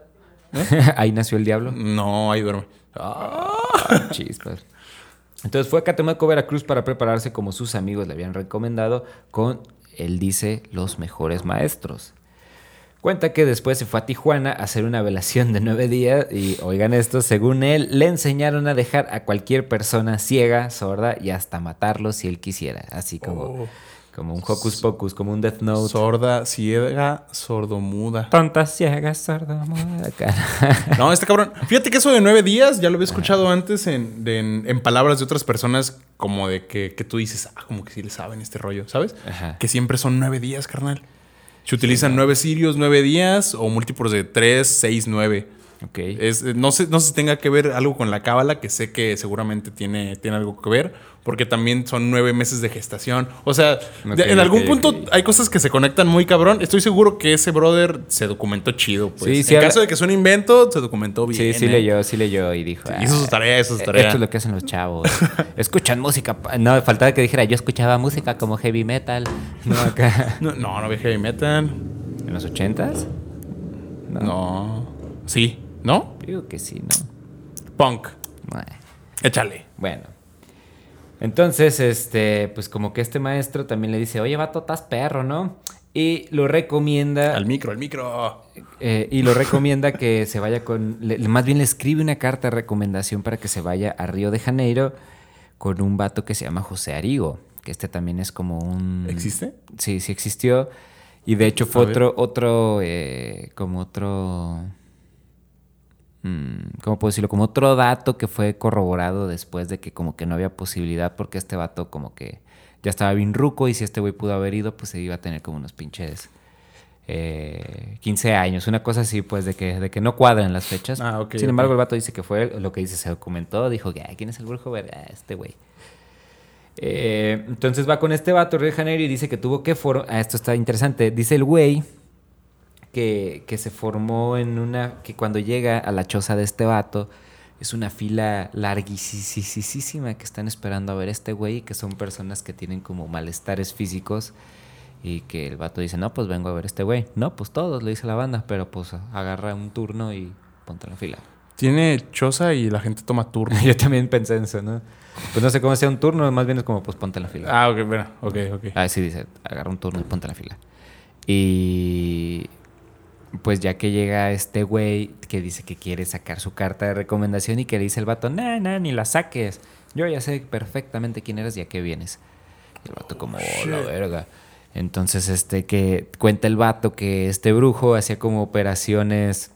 Speaker 1: ¿Eh?
Speaker 2: Ahí nació el diablo.
Speaker 1: No, ahí duerme.
Speaker 2: Chispas. Entonces fue a Catemaco, Veracruz para prepararse como sus amigos le habían recomendado con, él dice, los mejores maestros. Cuenta que después se fue a Tijuana a hacer una velación de nueve días y, oigan esto, según él, le enseñaron a dejar a cualquier persona ciega, sorda y hasta matarlo si él quisiera. Así como,
Speaker 1: Oh.
Speaker 2: Como un hocus pocus, como un death note.
Speaker 1: Sorda, ciega, sordomuda.
Speaker 2: Tontas, ciegas, sorda, muda, cara.
Speaker 1: No, este cabrón. Fíjate que eso de nueve días ya lo había escuchado antes en, de- en- en palabras de otras personas, como de que, que tú dices, ah, como que sí le saben este rollo, ¿sabes?
Speaker 2: Ajá.
Speaker 1: Que siempre son nueve días, carnal. Se utilizan nueve sirios, nueve días o múltiplos de tres, seis, nueve.
Speaker 2: Ok.
Speaker 1: Es, eh, no, sé, no sé si tenga que ver algo con la cábala, que sé que seguramente tiene, tiene algo que ver, porque también son nueve meses de gestación. O sea, de- en algún punto hay cosas que se conectan muy cabrón. Estoy seguro que ese brother se documentó chido. Pues.
Speaker 2: Sí, sí,
Speaker 1: en
Speaker 2: habla-
Speaker 1: caso de que sea un invento, se documentó bien.
Speaker 2: Sí, sí
Speaker 1: ¿eh?
Speaker 2: leyó, sí leyó y dijo.
Speaker 1: Hizo su
Speaker 2: "Ah,
Speaker 1: tarea, hizo su
Speaker 2: eh,
Speaker 1: tarea".
Speaker 2: Esto es lo que hacen los chavos. Escuchan música. No, faltaba que dijera, yo escuchaba música como heavy metal. No, acá.
Speaker 1: No, no, no ve heavy metal.
Speaker 2: ¿En los ochentas?
Speaker 1: No. Sí. ¿No?
Speaker 2: Digo que sí, ¿no?
Speaker 1: Punk.
Speaker 2: Bueno.
Speaker 1: Échale.
Speaker 2: Bueno. Entonces, este, pues como que este maestro también le dice, oye, vato, estás perro, ¿no? Y lo recomienda.
Speaker 1: Al micro, al micro.
Speaker 2: Eh, y lo recomienda que se vaya con. le- más bien le escribe una carta de recomendación para que se vaya a Río de Janeiro con un vato que se llama José Arigo, que este también es como un...
Speaker 1: ¿Existe?
Speaker 2: Sí, sí existió. Y de hecho fue
Speaker 1: A ver.
Speaker 2: otro, otro, eh, como otro... mm, ¿Cómo puedo decirlo? Como otro dato que fue corroborado después de que como que no había posibilidad porque este vato como que ya estaba bien ruco y si este güey pudo haber ido, pues se iba a tener como unos pinches eh, 15 años, una cosa así, pues de que, de que no cuadran las fechas.
Speaker 1: Ah,
Speaker 2: Sin embargo, el vato dice que fue lo que dice, se documentó, dijo que, "Ay, ¿quién es el brujo? Verga, este güey. Eh, entonces va con este vato, de Janeiro, y dice que tuvo que for ah, esto está interesante. Dice el güey que, que se formó en una. que cuando llega a la choza de este vato, es una fila larguísima que están esperando a ver a este güey, que son personas que tienen como malestares físicos. Y que el vato dice, no, pues vengo a ver a este güey. No, pues todos, le dice la banda, pero pues agarra un turno y ponte en la fila.
Speaker 1: Tiene choza y la gente toma turno.
Speaker 2: Yo también pensé en eso, ¿no? Pues no sé cómo sea un turno, más bien es como, pues ponte en la fila.
Speaker 1: ah, ok, bueno, ok, ok.
Speaker 2: Ah, sí, dice, agarra un turno y ponte en la fila. Y pues ya que llega este güey que dice que quiere sacar su carta de recomendación y que le dice el vato, nah, nah, ni la saques. Yo ya sé perfectamente quién eres y a qué vienes. Y el vato como, oh, la verga. Entonces, este, que cuenta el vato que este brujo hacía como operaciones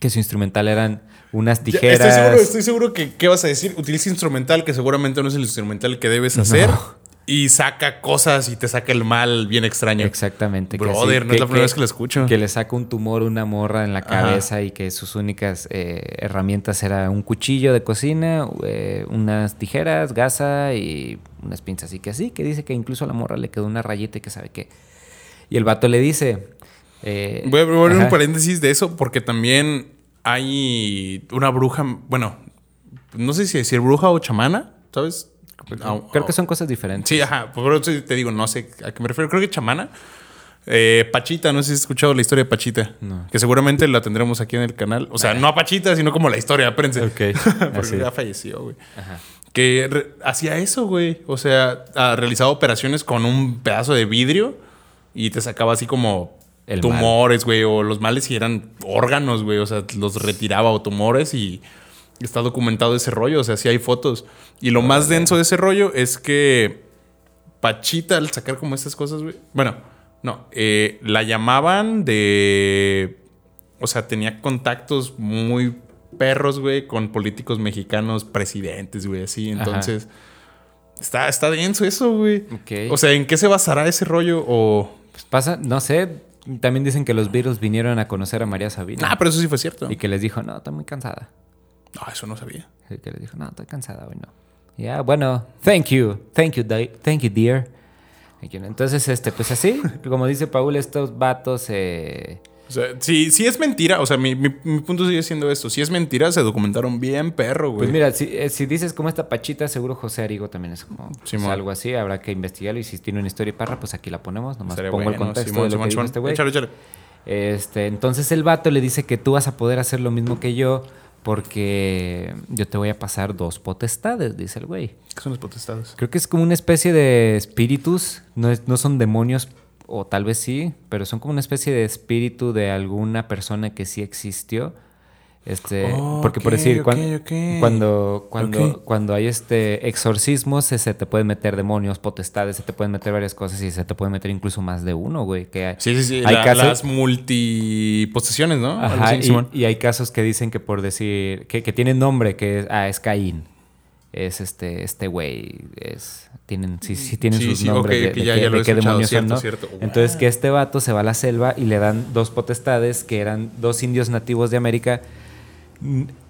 Speaker 2: que su instrumental eran unas
Speaker 1: Ya,
Speaker 2: tijeras.
Speaker 1: Estoy seguro, estoy seguro que ¿qué vas a decir? Utiliza instrumental que seguramente no es el instrumental que debes hacer. Y saca cosas y te saca el mal bien extraño.
Speaker 2: Exactamente. que
Speaker 1: Brother,
Speaker 2: así-
Speaker 1: no es la primera vez que lo escucho.
Speaker 2: Que le saca un tumor, una morra en la
Speaker 1: Ajá.
Speaker 2: cabeza y que sus únicas eh, herramientas era un cuchillo de cocina, eh, unas tijeras, gasa y unas pinzas. Y que así, que dice que incluso a la morra le quedó una rayita y que sabe qué. Y el vato le dice... eh,
Speaker 1: Voy a poner un paréntesis de eso porque también hay una bruja, bueno, no sé si decir bruja o chamana, ¿sabes? Ah,
Speaker 2: Creo que
Speaker 1: ah,
Speaker 2: son cosas diferentes.
Speaker 1: Sí, ajá, por eso te digo, no sé a qué me refiero, creo que chamana. Eh, Pachita, no sé si has escuchado la historia de Pachita.
Speaker 2: No.
Speaker 1: Que seguramente la tendremos aquí en el canal. O sea, no a Pachita, sino como la historia, espérense.
Speaker 2: Ok,
Speaker 1: Porque
Speaker 2: así.
Speaker 1: ya falleció, güey.
Speaker 2: Ajá.
Speaker 1: Que hacía eso, güey. O sea, ha realizado operaciones con un pedazo de vidrio y te sacaba así como
Speaker 2: El
Speaker 1: tumores, güey, o los males y eran órganos, güey. O sea, los retiraba o tumores y está documentado ese rollo. O sea, sí hay fotos. Y lo más denso de ese rollo es que Pachita, al sacar como estas cosas, güey. Bueno, no. eh, la llamaban de. O sea, tenía contactos muy perros, güey, con políticos mexicanos, presidentes, güey, así.
Speaker 2: Ajá.
Speaker 1: Entonces. Está, está denso eso, güey. O sea, ¿en qué se basará ese rollo? O.
Speaker 2: Pues pasa, no sé, también dicen que los Beatles vinieron a conocer a María Sabina.
Speaker 1: Ah, pero eso sí fue cierto.
Speaker 2: Y que les dijo, no, estoy muy cansada.
Speaker 1: No, eso no sabía.
Speaker 2: Y que les dijo, no, estoy cansada hoy, no. Ya, bueno, thank you, thank you, thank you, dear. Entonces, este, pues así, como dice Paul, estos vatos, eh,
Speaker 1: O sea, si, si es mentira, o sea, mi, mi- mi punto sigue siendo esto. Si es mentira, se documentaron bien, perro, güey.
Speaker 2: pues mira, si, eh, si dices como esta pachita, seguro José Arigo también es como pues, algo así, habrá que investigarlo y si tiene una historia parra, pues aquí la ponemos, nomás
Speaker 1: Estaría
Speaker 2: pongo el
Speaker 1: bueno,
Speaker 2: contexto
Speaker 1: Simón,
Speaker 2: de lo
Speaker 1: Simón,
Speaker 2: que dijo
Speaker 1: Simón.
Speaker 2: este güey.
Speaker 1: Échale, échale.
Speaker 2: Este, entonces el vato le dice que tú vas a poder hacer lo mismo que yo porque yo te voy a pasar dos potestades, dice el güey.
Speaker 1: ¿Qué son las potestades?
Speaker 2: Creo que es como una especie de espíritus, no, es- no son demonios, o tal vez sí, pero son como una especie de espíritu de alguna persona que sí existió. Este,
Speaker 1: Oh,
Speaker 2: porque por decir,
Speaker 1: ok,
Speaker 2: cuan-
Speaker 1: ok.
Speaker 2: cuando, cuando, cuando hay este exorcismos, se, se te pueden meter demonios, potestades, se te pueden meter varias cosas y se te pueden meter incluso más de uno, güey. Que hay,
Speaker 1: Sí, sí, sí.
Speaker 2: hay
Speaker 1: la-
Speaker 2: casos-
Speaker 1: Las multiposesiones, ¿no?
Speaker 2: Ajá, y, y hay casos que dicen que por decir, que, que tienen nombre, que es, ah, es Caín. Es este, este güey, es, tienen, sí, sí tienen
Speaker 1: Sí,
Speaker 2: sus
Speaker 1: sí,
Speaker 2: nombres de,
Speaker 1: que ya- ya
Speaker 2: de qué demonios son,
Speaker 1: cierto,
Speaker 2: ¿no?
Speaker 1: cierto.
Speaker 2: Entonces que este vato se va a la selva y le dan dos potestades que eran dos indios nativos de América.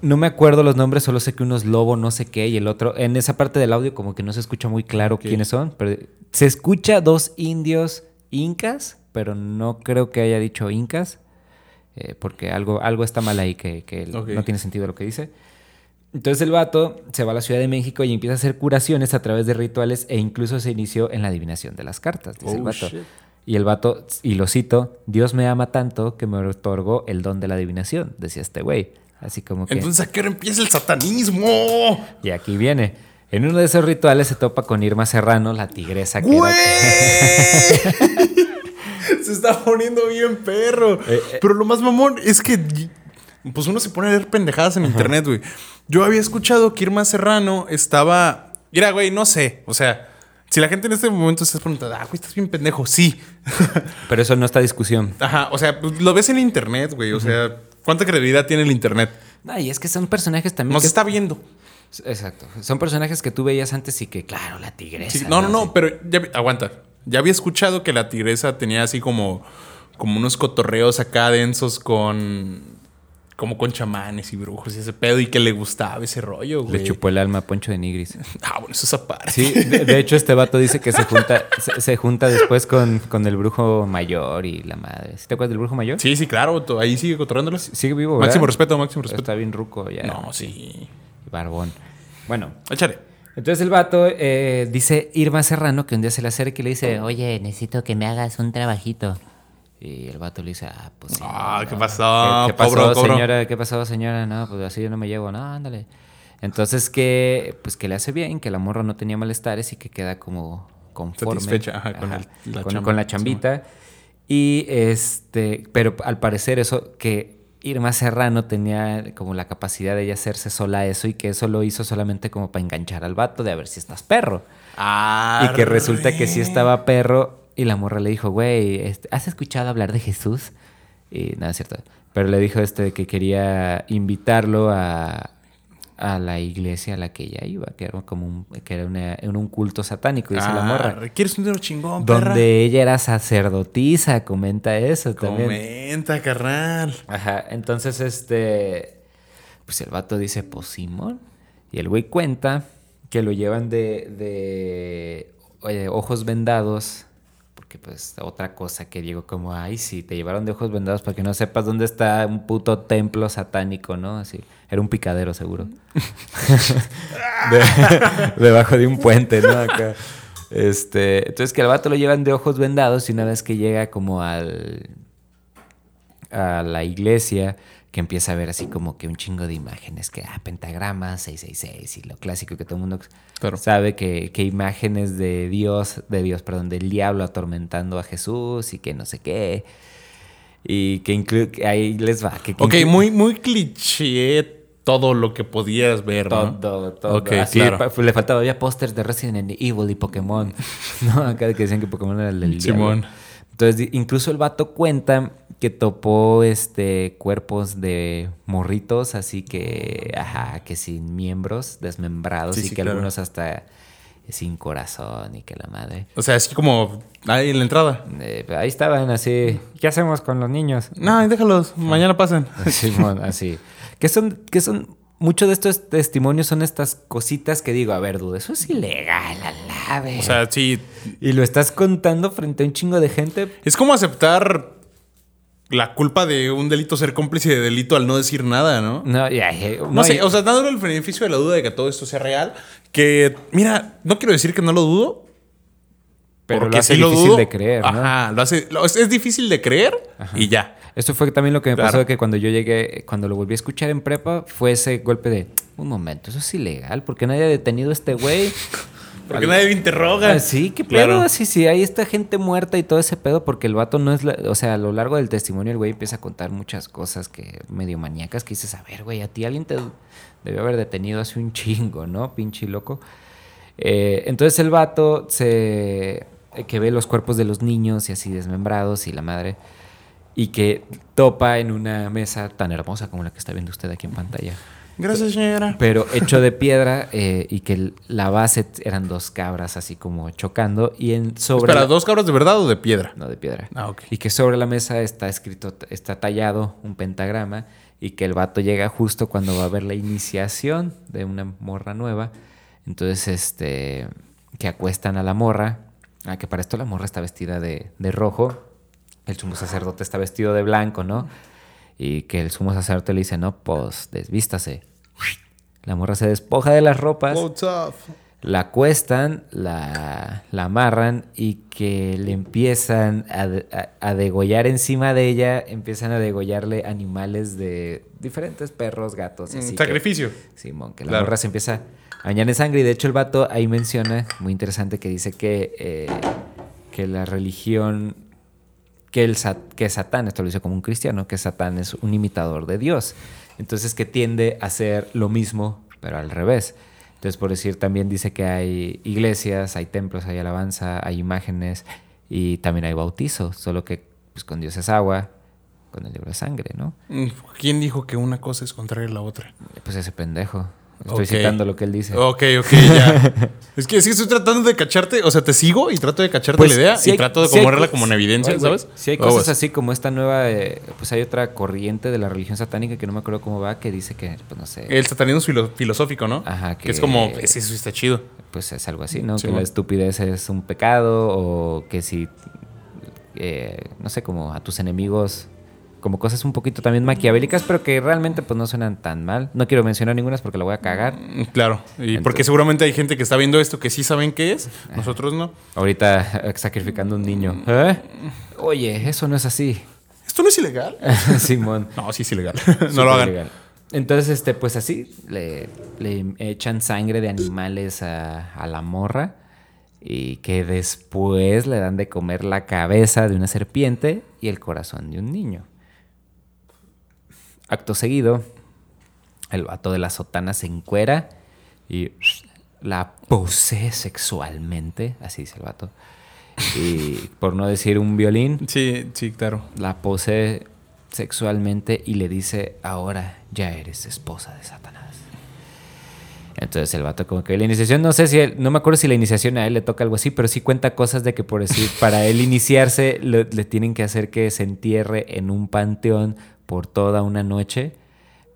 Speaker 2: No me acuerdo los nombres, solo sé que uno es lobo, no sé qué, y el otro, en esa parte del audio como que no se escucha muy claro quiénes son, pero se escucha dos indios incas, pero no creo que haya dicho incas, eh, porque algo, algo está mal ahí que, no tiene sentido lo que dice. Entonces el vato se va a la Ciudad de México y empieza a hacer curaciones a través de rituales e incluso se inició en la adivinación de las cartas, dice el
Speaker 1: Oh,
Speaker 2: vato.
Speaker 1: shit.
Speaker 2: Y el vato, y lo cito, Dios me ama tanto que me otorgó el don de la adivinación, decía este güey. Así como que...
Speaker 1: Entonces, ¿a qué hora empieza el satanismo?
Speaker 2: Y aquí viene. En uno de esos rituales se topa con Irma Serrano, la tigresa que
Speaker 1: ¡Güey! se está poniendo bien perro.
Speaker 2: Eh,
Speaker 1: Pero lo más mamón es que. Pues uno se pone a leer pendejadas en internet, güey. Yo había escuchado que Irma Serrano estaba. Mira, güey, no sé. O sea, Si la gente en este momento se está preguntando, ah, güey, estás bien pendejo. Sí.
Speaker 2: Pero eso no está discusión.
Speaker 1: Ajá, o sea, pues, lo ves en internet, güey. O sea, ¿cuánta credibilidad tiene el internet?
Speaker 2: No, y es que son personajes también.
Speaker 1: Nos
Speaker 2: que-
Speaker 1: está viendo.
Speaker 2: Exacto. Son personajes que tú veías antes y que, claro, la tigresa.
Speaker 1: Sí, no, no, no, pero ya aguanta. Ya había escuchado que la tigresa tenía así como, como unos cotorreos acá densos con. Como con chamanes y brujos y ese pedo y que le gustaba ese rollo, güey.
Speaker 2: Le chupó el alma a Poncho de Nigris.
Speaker 1: Ah, bueno, eso es aparte.
Speaker 2: Sí, de, de hecho este vato dice que se junta, se, se junta después con, con el brujo mayor y la madre. ¿Sí ¿Te acuerdas del brujo mayor?
Speaker 1: Sí, sí, claro. Ahí sigue cotorreándolos.
Speaker 2: Sigue vivo, ¿verdad?
Speaker 1: Máximo respeto, máximo respeto.
Speaker 2: Está bien ruco ya.
Speaker 1: No, sí.
Speaker 2: Barbón. Bueno,
Speaker 1: Échale.
Speaker 2: entonces el vato eh, dice Irma Serrano que un día se le acerca y le dice, Oye,
Speaker 4: necesito que me hagas un trabajito.
Speaker 2: Y el vato le dice, ah, pues sí.
Speaker 1: Ah, ¿qué
Speaker 2: no,
Speaker 1: pasó?
Speaker 2: ¿Qué, qué pasó,
Speaker 1: Cobro,
Speaker 2: señora? ¿Qué pasó, señora? No, pues así yo no me llevo, no, ándale. Entonces que, pues que le hace bien, que la morra no tenía malestares y que queda como conforme.
Speaker 1: Satisfecha, ajá, con el- la
Speaker 2: con,
Speaker 1: chamba,
Speaker 2: con la chambita. Y este, pero al parecer eso, que Irma Serrano tenía como la capacidad de ella hacerse sola eso y que eso lo hizo solamente como para enganchar al vato de a ver si estás perro.
Speaker 1: Ah,
Speaker 2: Y que resulta que sí estaba perro y la morra le dijo, güey, este, ¿has escuchado hablar de Jesús? Y nada, es cierto. Pero le dijo este que quería invitarlo a, a la iglesia a la que ella iba, que era como un, que era una- un culto satánico, dice la morra.
Speaker 1: Ah, ¿Quieres un dinero chingón, perra?
Speaker 2: Donde ella era sacerdotisa, comenta eso también.
Speaker 1: Comenta, carnal.
Speaker 2: Ajá, entonces este, pues el vato dice, pues Simón. Y el güey cuenta que lo llevan de, de oye, ojos vendados, porque pues otra cosa que digo como, ay, sí, te llevaron de ojos vendados para que no sepas dónde está un puto templo satánico, ¿no? Así, era un picadero seguro. De- debajo de un puente, ¿no? Acá. Este, entonces que el vato lo llevan de ojos vendados y una vez que llega como al a la iglesia que empieza a ver así como que un chingo de imágenes, que ah, pentagrama, 666 y lo clásico que todo el mundo
Speaker 1: Claro.
Speaker 2: sabe que, que imágenes de Dios, de Dios, perdón, del diablo atormentando a Jesús y que no sé qué. Y que incluye, ahí les va. Que, que
Speaker 1: Ok,
Speaker 2: inclu-
Speaker 1: muy, muy cliché todo lo que podías ver, ¿no?
Speaker 2: todo, todo.
Speaker 1: Ok,
Speaker 2: Así,
Speaker 1: claro.
Speaker 2: le faltaba, había pósters de Resident Evil y Pokémon. ¿no? Acá que decían que Pokémon era el del
Speaker 1: Simón.
Speaker 2: diablo. Entonces, incluso el vato cuenta que topó este cuerpos de morritos, así que, ajá, que sin miembros, desmembrados,
Speaker 1: Sí,
Speaker 2: y
Speaker 1: sí,
Speaker 2: que
Speaker 1: claro.
Speaker 2: algunos hasta sin corazón y que la madre.
Speaker 1: O sea, así como ahí en la entrada.
Speaker 2: Eh, ahí estaban así.
Speaker 3: ¿Qué hacemos con los niños?
Speaker 1: No, déjalos, mañana pasan.
Speaker 2: Simón, así. Que son, que son, muchos de estos testimonios son estas cositas que digo, a ver, dude, eso es ilegal, a la
Speaker 1: O sea, sí.
Speaker 2: y lo estás contando frente a un chingo de gente.
Speaker 1: Es como aceptar la culpa de un delito, ser cómplice de delito al no decir nada, ¿no?
Speaker 2: No, ya, eh,
Speaker 1: No,
Speaker 2: no,
Speaker 1: sé, o sea, dándole el beneficio de la duda de que todo esto sea real, que, mira, no quiero decir que no lo dudo,
Speaker 2: pero
Speaker 1: porque
Speaker 2: lo hace
Speaker 1: sí lo
Speaker 2: difícil
Speaker 1: dudo.
Speaker 2: de creer, ¿no?
Speaker 1: Ajá, lo hace, lo- es, es difícil de creer y ya.
Speaker 2: Esto fue también lo que me
Speaker 1: Claro.
Speaker 2: pasó que cuando yo llegué, cuando lo volví a escuchar en prepa, fue ese golpe de, un momento, eso es ilegal, porque nadie ha detenido a este güey.
Speaker 1: Porque nadie me interroga.
Speaker 2: Ah, sí, qué
Speaker 1: Claro.
Speaker 2: pedo. Sí, sí, ahí está gente muerta y todo ese pedo, porque el vato no es. la- o sea, a lo largo del testimonio, el güey empieza a contar muchas cosas que medio maníacas que dices, a ver, güey, a ti alguien te debió haber detenido hace un chingo, ¿no? Pinche loco. Eh, entonces el vato se. eh, que ve los cuerpos de los niños y así desmembrados y la madre. Y que topa en una mesa tan hermosa como la que está viendo usted aquí en pantalla
Speaker 1: Gracias, señora.
Speaker 2: pero hecho de piedra eh, y que la base eran dos cabras así como chocando y en sobre
Speaker 1: Espera,
Speaker 2: la-
Speaker 1: ¿dos cabras de verdad o de piedra?
Speaker 2: no de piedra
Speaker 1: Ah, ok.
Speaker 2: y que sobre la mesa está escrito está tallado un pentagrama y que el vato llega justo cuando va a haber la iniciación de una morra nueva entonces este que acuestan a la morra ah, que para esto la morra está vestida de, de rojo el sumo sacerdote está vestido de blanco no y que el sumo sacerdote le dice no pues desvístase la morra se despoja de las ropas la acuestan, la, la amarran y que le empiezan a, a- a degollar encima de ella, empiezan a degollarle animales de diferentes perros, gatos. y así
Speaker 1: Mm,
Speaker 2: que-
Speaker 1: Sacrificio.
Speaker 2: Simón, que la
Speaker 1: Claro.
Speaker 2: morra se empieza a bañar en sangre y de hecho el vato ahí menciona, muy interesante, que dice que, eh, que la religión, que, el, que Satán, esto lo dice como un cristiano, que Satán es un imitador de Dios. Entonces que tiende a hacer lo mismo, pero al revés. Entonces, por decir, también dice que hay iglesias, hay templos, hay alabanza, hay imágenes y también hay bautizo, solo que pues, con Dios es agua, con el libro es sangre, ¿no?
Speaker 1: Mm, ¿Quién dijo que una cosa es contraria a la otra?
Speaker 2: Pues ese pendejo. Estoy citando lo que él dice.
Speaker 1: Ok, ok, ya. es que sí estoy tratando de cacharte, o sea, te sigo y trato de cacharte
Speaker 2: Pues,
Speaker 1: la idea
Speaker 2: sí
Speaker 1: y
Speaker 2: hay-
Speaker 1: trato de
Speaker 2: sí hay
Speaker 1: ponerla
Speaker 2: co-
Speaker 1: como en evidencia,
Speaker 2: Oye,
Speaker 1: ¿sabes?
Speaker 2: Sí hay
Speaker 1: Aguas.
Speaker 2: cosas así como esta nueva, eh, pues hay otra corriente de la religión satánica que no me acuerdo cómo va, que dice que, pues no sé,
Speaker 1: El satanismo filo- filosófico, ¿no?
Speaker 2: Ajá,
Speaker 1: que... es
Speaker 2: que-
Speaker 1: como, ese eso está chido.
Speaker 2: pues es algo así, ¿no?
Speaker 1: Sí,
Speaker 2: que la estupidez es un pecado o que si, eh, no sé, como a tus enemigos, como cosas un poquito también maquiavélicas, pero que realmente pues no suenan tan mal. No quiero mencionar ninguna porque la voy a cagar.
Speaker 1: Mm, Claro, y porque seguramente hay gente que está viendo esto que sí saben qué es, nosotros no.
Speaker 2: Ahorita sacrificando un niño. ¿Eh? Oye, eso no es así.
Speaker 1: ¿Esto no es ilegal?
Speaker 2: Simón.
Speaker 1: No, sí es ilegal. no lo hagan.
Speaker 2: Entonces, este, pues así, le, le echan sangre de animales a, a la morra y que después le dan de comer la cabeza de una serpiente y el corazón de un niño. Acto seguido, el vato de la sotana se encuera y la posee sexualmente, así dice el vato. Y por no decir un violín,
Speaker 1: Sí, sí, claro.
Speaker 2: la posee sexualmente y le dice, ahora ya eres esposa de Satanás. Entonces el vato como que la iniciación, no sé si, él- no me acuerdo si la iniciación a él le toca algo así, pero sí cuenta cosas de que por decir, para él iniciarse le, le tienen que hacer que se entierre en un panteón por toda una noche.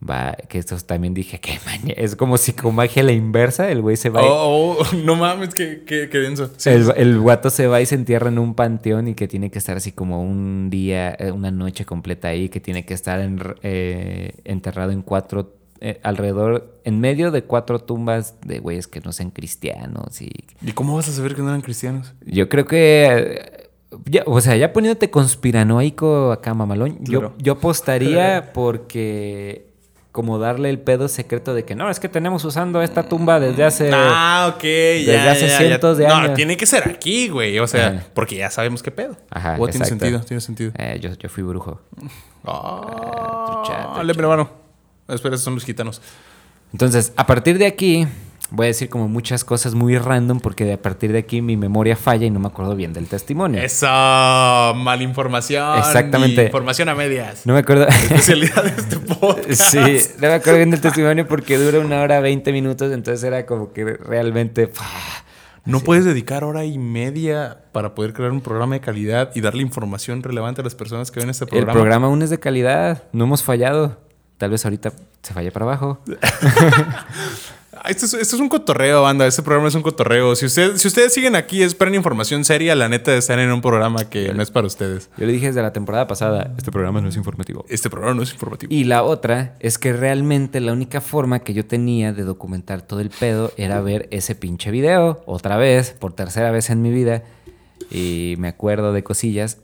Speaker 2: Va, que esto también dije que es como psicomagia a la inversa, el güey se va
Speaker 1: Oh, oh, no mames, qué, qué, qué denso. Sí.
Speaker 2: el, el guato se va y se entierra en un panteón y que tiene que estar así como un día, eh, una noche completa ahí, que tiene que estar en- eh, enterrado en cuatro, eh, alrededor, en medio de cuatro tumbas de güeyes que no sean cristianos. Y
Speaker 1: ¿Y cómo vas a saber que no eran cristianos?
Speaker 2: yo creo que, ya, o sea, ya poniéndote conspiranoico acá, mamalón,
Speaker 1: Claro.
Speaker 2: yo, yo apostaría porque como darle el pedo secreto de que no, es que tenemos usando esta tumba desde hace...
Speaker 1: ah, ok, ya.
Speaker 2: desde hace
Speaker 1: ya, ya.
Speaker 2: cientos de
Speaker 1: No,
Speaker 2: años.
Speaker 1: tiene que ser aquí, güey. O sea,
Speaker 2: Ajá.
Speaker 1: porque ya sabemos qué pedo.
Speaker 2: Ajá,
Speaker 1: Oh, tiene sentido, tiene sentido.
Speaker 2: Eh, yo, yo fui brujo.
Speaker 1: Ah,
Speaker 2: trucha, trucha.
Speaker 1: le- hermano. Espera, son los gitanos.
Speaker 2: Entonces, a partir de aquí, voy a decir como muchas cosas muy random porque de a partir de aquí mi memoria falla y no me acuerdo bien del testimonio.
Speaker 1: Eso, mala información.
Speaker 2: Exactamente.
Speaker 1: Información a medias.
Speaker 2: No me acuerdo.
Speaker 1: Especialidad de este podcast.
Speaker 2: sí, no me acuerdo bien del testimonio porque dura una hora 20 minutos, entonces era como que realmente...
Speaker 1: No puedes dedicar hora y media para poder crear un programa de calidad y darle información relevante a las personas que ven este
Speaker 2: El
Speaker 1: programa.
Speaker 2: programa aún es de calidad, no hemos fallado. Tal vez ahorita se falle para abajo.
Speaker 1: Ah, Esto es, esto es un cotorreo, banda. Este programa es un cotorreo. Si, usted, si ustedes siguen aquí, esperen información seria. La neta de estar en un programa que no es para ustedes.
Speaker 2: Yo le dije desde la temporada pasada, este programa no es informativo.
Speaker 1: Este programa no es informativo.
Speaker 2: Y la otra es que realmente la única forma que yo tenía de documentar todo el pedo era ver ese pinche video otra vez, por tercera vez en mi vida. Y me acuerdo de cosillas.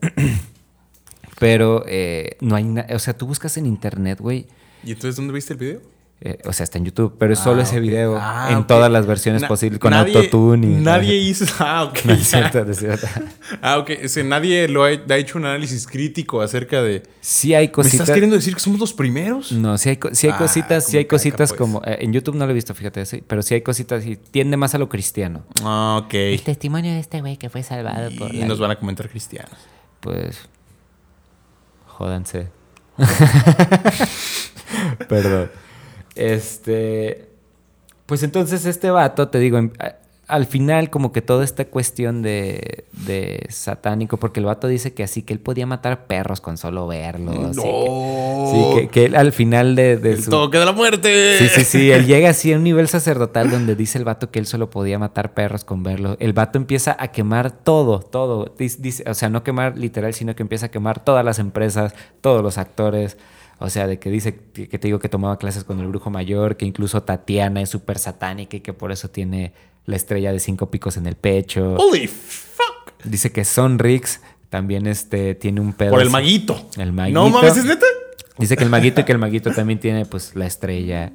Speaker 2: Pero eh, no hay nada. O sea, tú buscas en internet, güey.
Speaker 1: ¿Y entonces dónde viste el video?
Speaker 2: Eh, o sea, está en YouTube, pero es solo
Speaker 1: Ah,
Speaker 2: ese video
Speaker 1: Ah,
Speaker 2: en todas las versiones
Speaker 1: Na-
Speaker 2: posibles, con
Speaker 1: nadie-
Speaker 2: autotune. y-
Speaker 1: Nadie hizo. Ah, ok.
Speaker 2: No es cierto, es cierto.
Speaker 1: Ah, ok. Nadie lo ha, ha hecho un análisis crítico acerca de.
Speaker 2: Sí hay
Speaker 1: ¿Me
Speaker 2: cositas.
Speaker 1: estás queriendo decir que somos los primeros?
Speaker 2: No, sí hay, sí hay
Speaker 1: Ah,
Speaker 2: cositas, sí hay
Speaker 1: caca,
Speaker 2: cositas
Speaker 1: pues.
Speaker 2: como... eh, en YouTube no lo he visto, fíjate, sí, pero sí hay cositas y tiende más a lo cristiano.
Speaker 1: Ah, ok.
Speaker 4: El testimonio de este güey que fue salvado por
Speaker 1: Y
Speaker 4: la...
Speaker 1: nos van a comentar cristianos.
Speaker 2: Pues... Jódanse. Perdón. Este... Pues entonces este vato, te digo, al final como que toda esta cuestión de, de satánico, porque el vato dice que así, que él podía matar perros con solo verlos. que- sí, que, que él al final de, de
Speaker 1: El
Speaker 2: su...
Speaker 1: toque de la muerte.
Speaker 2: Sí, sí, sí. Él llega así a un nivel sacerdotal donde dice el vato que él solo podía matar perros con verlo. El vato empieza a quemar todo, todo. Dice, dice- o sea, no quemar literal, sino que empieza a quemar todas las empresas, todos los actores. O sea, de que dice que te digo que tomaba clases con el brujo mayor, que incluso Tatiana es súper satánica y que por eso tiene la estrella de cinco picos en el pecho.
Speaker 1: Holy fuck.
Speaker 2: Dice que Sonrix también este, tiene un pedo.
Speaker 1: Por el maguito.
Speaker 2: El maguito.
Speaker 1: No mames, ¿es neta?
Speaker 2: Dice que el maguito y que el maguito también tiene pues la estrella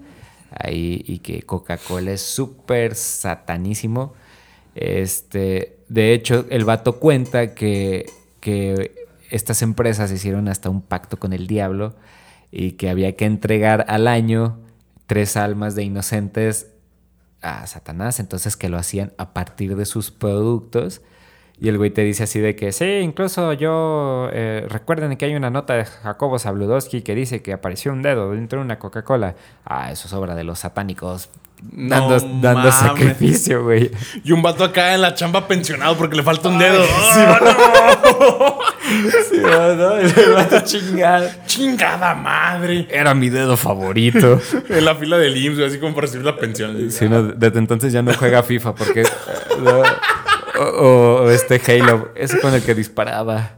Speaker 2: ahí y que Coca-Cola es súper satanísimo. Este, de hecho, el vato cuenta que, que estas empresas hicieron hasta un pacto con el diablo y que había que entregar al año tres almas de inocentes a Satanás, entonces que lo hacían a partir de sus productos. Y el güey te dice así de que, sí, incluso yo, eh, recuerden que hay una nota de Jacobo Zabludowski que dice que apareció un dedo dentro de una Coca-Cola. Ah, eso es obra de los satánicos.
Speaker 1: No
Speaker 2: Dando, sacrificio, güey.
Speaker 1: Y un vato acá en la chamba pensionado porque le falta un dedo.
Speaker 2: Sí, ¿no? El vato chingado.
Speaker 1: Chingada madre.
Speaker 2: Era mi dedo favorito.
Speaker 1: En la fila del IMSS, así como para recibir la pensión.
Speaker 2: Sí, no, desde entonces ya no juega FIFA porque... no, o, o este Halo, ese con el que disparaba.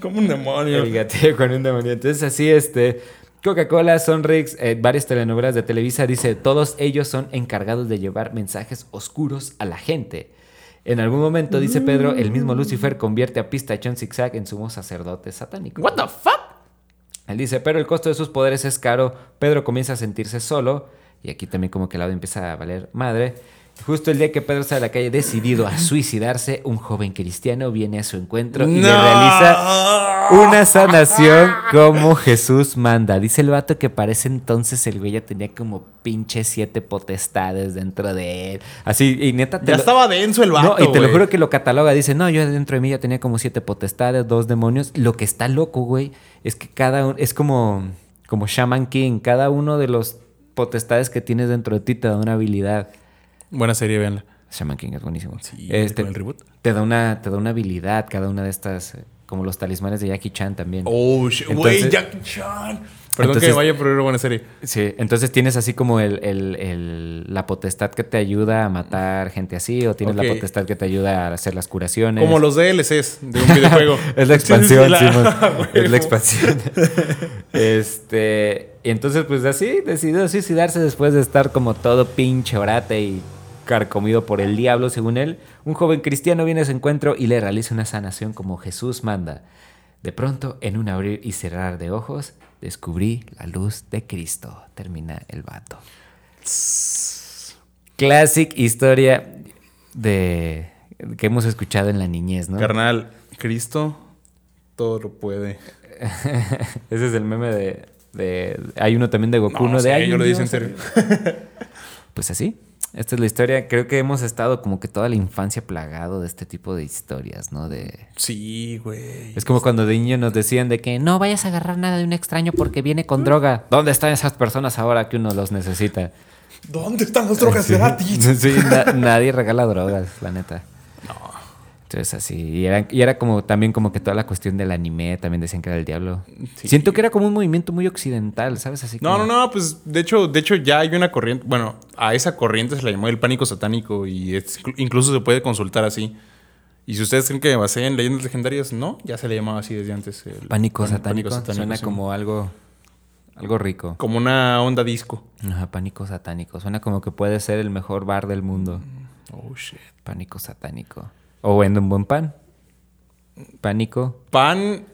Speaker 1: Como un demonio.
Speaker 2: El gateo con un demonio. Entonces así, este... Coca-Cola, Sonrix, eh, varias telenovelas de Televisa, dice, todos ellos son encargados de llevar mensajes oscuros a la gente. En algún momento, dice Pedro, el mismo Lucifer convierte a Pistachón Zigzag en sumo sacerdote satánico.
Speaker 1: What the fuck?
Speaker 2: Él dice, pero el costo de sus poderes es caro. Pedro comienza a sentirse solo. Y aquí también como que el lado empieza a valer madre. Justo el día que Pedro sale a la calle decidido a suicidarse, un joven cristiano viene a su encuentro y le realiza una sanación como Jesús manda. Dice el vato que para ese entonces el güey ya tenía como pinche siete potestades dentro de él. Así, y neta te
Speaker 1: Ya
Speaker 2: lo-
Speaker 1: estaba denso el vato.
Speaker 2: no, y te lo juro que lo cataloga. Dice, no, yo dentro de mí ya tenía como siete potestades, dos demonios. Lo que está loco, güey, es que cada uno, es como, como Shaman King. Cada uno de los potestades que tienes dentro de ti te da una habilidad.
Speaker 1: Buena serie, véanla.
Speaker 2: Shaman King es buenísimo.
Speaker 1: Sí,
Speaker 2: Este,
Speaker 1: con el reboot.
Speaker 2: te da una, te da una habilidad, cada una de estas, eh, como los talismanes de Jackie Chan también.
Speaker 1: Oh. Güey, Jackie Chan. Perdón
Speaker 2: Entonces-
Speaker 1: que vaya, pero era buena serie.
Speaker 2: Sí, entonces tienes así como el, el- el- la potestad que te ayuda a matar gente así, o tienes la potestad que te ayuda a hacer las curaciones.
Speaker 1: Como los DLCs de un videojuego.
Speaker 2: Es la
Speaker 1: Sí, sí, sí,
Speaker 2: expansión,
Speaker 1: la-
Speaker 2: Simón. Es la expansión. este. Y entonces, pues así, decidió suicidarse después de estar como todo pinche orate y carcomido por el diablo, según él. Un joven cristiano viene a su encuentro y le realiza una sanación como Jesús manda. De pronto, en un abrir y cerrar de ojos, descubrí la luz de Cristo. Termina el vato. Classic historia de que hemos escuchado en la niñez, ¿no?
Speaker 1: Carnal, Cristo todo lo puede.
Speaker 2: Ese es el meme de, de- Hay uno también de Goku,
Speaker 1: No,
Speaker 2: uno de
Speaker 1: sí,
Speaker 2: "Ay,
Speaker 1: yo lo dije en
Speaker 2: dios".
Speaker 1: serio.
Speaker 2: Pues así. Esta es la historia. Creo que hemos estado como que toda la infancia plagado de este tipo de historias, ¿no? De...
Speaker 1: Sí, güey.
Speaker 2: Es como cuando de niño nos decían de que no
Speaker 4: vayas a agarrar nada de un extraño porque viene con
Speaker 2: droga. ¿Dónde están esas personas ahora que uno los necesita?
Speaker 1: ¿Dónde están las drogas gratis?
Speaker 2: Sí, na- nadie regala drogas, la neta. Entonces así. Y era, y era como también como que toda la cuestión del anime, también decían que era el diablo.
Speaker 1: Sí.
Speaker 2: Siento que era como un movimiento muy occidental, ¿sabes? Así
Speaker 1: No,
Speaker 2: como-
Speaker 1: no, no, pues de hecho, de hecho ya hay una corriente, bueno, a esa corriente se la llamó el pánico satánico y es- incluso se puede consultar así. Y si ustedes creen que me basé en leyendas legendarias, no, ya se le llamaba así desde antes. el
Speaker 2: Pánico
Speaker 1: pan-
Speaker 2: satánico. Suena
Speaker 1: sí.
Speaker 2: como algo, algo rico.
Speaker 1: Como una onda disco.
Speaker 2: Ajá, pánico satánico. Suena como que puede ser el mejor bar del mundo.
Speaker 1: Oh, shit.
Speaker 2: Pánico satánico. O vende un buen pan. Pánico.
Speaker 1: Pan,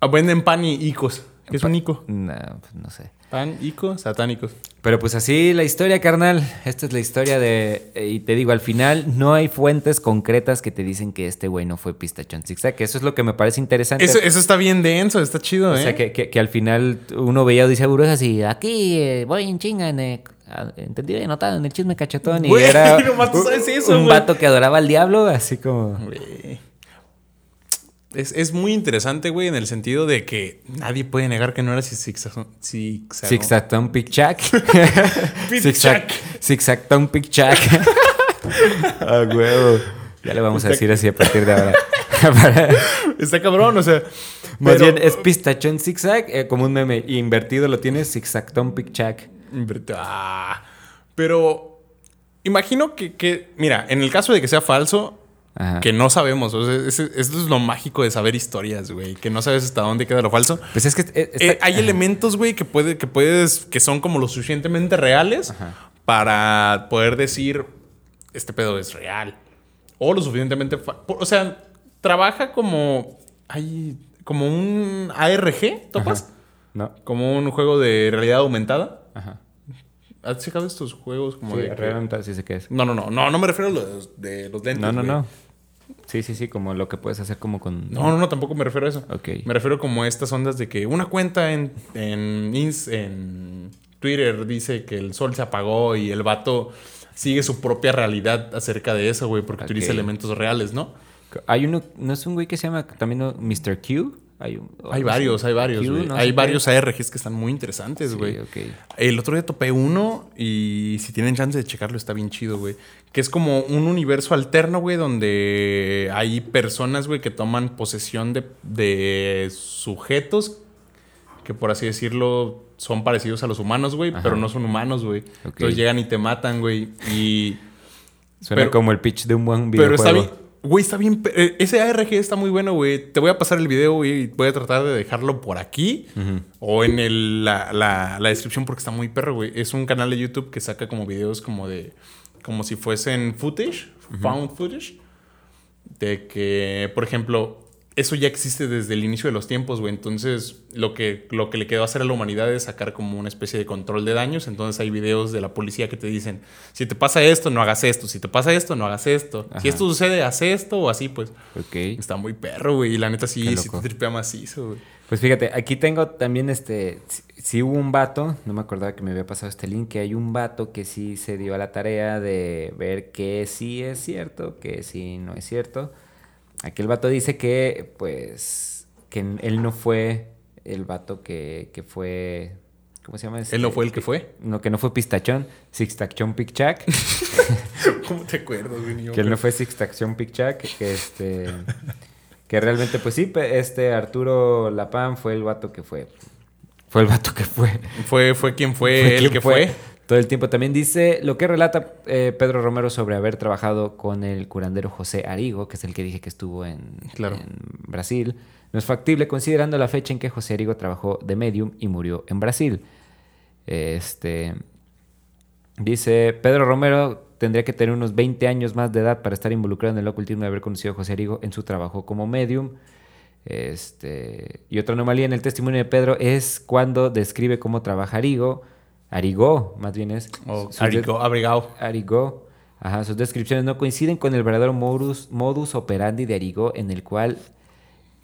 Speaker 1: ah, venden pan y icos. ¿Qué es un ico?
Speaker 2: No, pues no sé.
Speaker 1: Pan, ico, satánicos.
Speaker 2: Pero pues así la historia, carnal. Esta es la historia de... eh, Y te digo, al final no hay fuentes concretas que te dicen que este güey no fue pistachón zigzag. Que eso es lo que me parece interesante.
Speaker 1: Eso, eso está bien denso, está chido,
Speaker 2: o
Speaker 1: ¿eh?
Speaker 2: sea, que, que- que al final uno veía Odisea Brujas y aquí eh, voy en chinga en... eh, entendido y anotado en el chisme cachetón. Y
Speaker 1: Güey,
Speaker 2: era
Speaker 1: nomás tú sabes eso,
Speaker 2: un
Speaker 1: güey.
Speaker 2: vato que adoraba al diablo, así como...
Speaker 1: Güey. Es, es muy interesante, güey, en el sentido de que nadie puede negar que no era zigzag. Zigzag.
Speaker 2: Zigzagtón Pick-Chack.
Speaker 1: Pick-Chack.
Speaker 2: Zigzagtón Pick-Chack. Ah, huevo. Ya le vamos a decir así a partir de ahora.
Speaker 1: Está cabrón, o sea.
Speaker 2: Más
Speaker 1: pero-
Speaker 2: bien es pistachón zigzag, eh, como un meme. Y invertido lo tienes zigzagtón Pick-Chack.
Speaker 1: Ah, pero imagino que, que, mira, en el caso de que sea falso,
Speaker 2: Ajá.
Speaker 1: que no sabemos, o sea, esto es lo mágico de saber historias, güey, que no sabes hasta dónde queda lo falso.
Speaker 2: Pues es que... eh, está-
Speaker 1: Eh, hay elementos, güey, que, puede, que puedes, que son como lo suficientemente reales para poder decir, este pedo es real. O lo suficientemente... O sea, trabaja como... Hay como un ARG, ¿topas?
Speaker 2: No.
Speaker 1: Como un juego de realidad aumentada.
Speaker 2: Ajá.
Speaker 1: ¿Has checado estos juegos como
Speaker 2: Sí,
Speaker 1: de... que-
Speaker 2: realmente sí sé qué es.
Speaker 1: No, no, no, no, no me refiero a los de los lentes.
Speaker 2: No, no, no. Sí, sí, sí, como lo que puedes hacer como con...
Speaker 1: No, no, no, tampoco me refiero a eso.
Speaker 2: Ok.
Speaker 1: Me refiero como a estas ondas de que una cuenta en, en, Ins- en Twitter dice que el sol se apagó y el vato sigue su propia realidad acerca de eso, güey, porque utiliza
Speaker 2: Ok.
Speaker 1: elementos reales, ¿no?
Speaker 2: Hay uno, ¿no es un güey que se llama también Mr. Q? Hay, un-
Speaker 1: Hay varios, hay varios,
Speaker 2: Q, no
Speaker 1: hay
Speaker 2: qué.
Speaker 1: varios ARGs que están muy interesantes,
Speaker 2: Sí,
Speaker 1: güey. El otro día topé uno y si tienen chance de checarlo está bien chido, güey. Que es como un universo alterno, güey, donde hay personas, güey, que toman posesión de, de sujetos que por así decirlo son parecidos a los humanos, güey, pero no son humanos, güey. Entonces llegan y te matan, güey. Y...
Speaker 2: Suena
Speaker 1: Pero-
Speaker 2: como el pitch de un buen
Speaker 1: Pero
Speaker 2: videojuego.
Speaker 1: está bien... Güey, está bien... eh, Ese ARG está muy bueno, güey. Te voy a pasar el video, y Voy a tratar de dejarlo por aquí. O en el- la, la- la descripción porque está muy perro, güey. Es un canal de YouTube que saca como videos como de... Como si fuesen footage. Found footage. De que, por ejemplo... Eso ya existe desde el inicio de los tiempos, güey. Entonces, lo que, lo que le quedó hacer a la humanidad es sacar como una especie de control de daños. Entonces, hay videos de la policía que te dicen: si te pasa esto, no hagas esto. Si te pasa esto, no hagas esto.
Speaker 2: Ajá.
Speaker 1: Si esto sucede, haz esto o así, pues.
Speaker 2: Ok.
Speaker 1: Está muy perro, güey. Y la neta sí,
Speaker 2: Qué
Speaker 1: sí te tripea macizo, güey.
Speaker 2: Pues fíjate, aquí tengo también este. Si sí hubo un vato, no me acordaba que me había pasado este link, que hay un vato que sí se dio a la tarea de ver que sí es cierto, que sí no es cierto. Aquí el vato dice que, pues, que él no fue el vato que, que fue. ¿Cómo se llama? Este?
Speaker 1: Él no fue el que fue.
Speaker 2: No, que no fue Pistachón, Sixtachón Picchac.
Speaker 1: ¿Cómo te acuerdas, güey?
Speaker 2: Que él no fue Sixtachón Picchac, que este. Que realmente, pues sí, este Arturo Lapán fue el vato que fue. Fue el vato que fue.
Speaker 1: Fue, fue quien fue,
Speaker 2: Fue
Speaker 1: el
Speaker 2: quien
Speaker 1: que fue.
Speaker 2: Todo el tiempo también dice lo que relata eh, Pedro Romero sobre haber trabajado con el curandero José Arigo, que es el que dije que estuvo en,
Speaker 1: Claro.
Speaker 2: en Brasil. No es factible considerando la fecha en que José Arigo trabajó de medium y murió en Brasil. Este dice Pedro Romero tendría que tener unos 20 años más de edad para estar involucrado en el ocultismo y haber conocido a José Arigo en su trabajo como medium. Este, y otra anomalía en el testimonio de Pedro es cuando describe cómo trabaja Arigo, Arigó, más bien es.
Speaker 1: Arigo, abrigado.
Speaker 2: Arigó. Ajá, sus descripciones no coinciden con el verdadero modus, modus operandi de Arigó, en el cual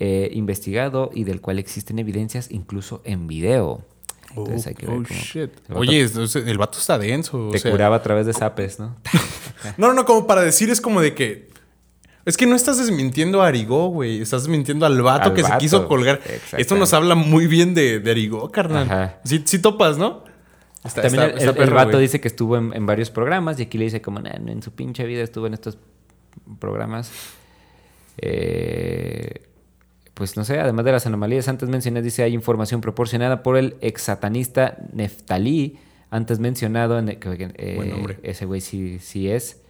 Speaker 2: eh, investigado y del cual existen evidencias incluso en video. Entonces hay que ver
Speaker 1: Oh,
Speaker 2: cómo
Speaker 1: shit.
Speaker 2: vato
Speaker 1: Oye, el vato está denso. o
Speaker 2: te
Speaker 1: sea.
Speaker 2: curaba a través de zapes, ¿no?
Speaker 1: No, no, no, como para decir es como de que. Es que no estás desmintiendo a Arigó, güey. Estás desmintiendo al vato
Speaker 2: Al
Speaker 1: que se quiso colgar. Esto nos habla muy bien de, de Arigó, carnal. Sí, sí topas, ¿no? Está-
Speaker 2: También
Speaker 1: está-
Speaker 2: el,
Speaker 1: está
Speaker 2: el- el
Speaker 1: perro,
Speaker 2: vato
Speaker 1: güey.
Speaker 2: dice que estuvo en, en varios programas y aquí le dice como, "Nah, no, en su pinche vida estuvo en estos programas. Eh, pues no sé, además de las anomalías antes mencionadas, dice hay información proporcionada por el ex satanista Neftalí, antes mencionado, en eh,
Speaker 1: Buen nombre.
Speaker 2: ese güey sí, sí es,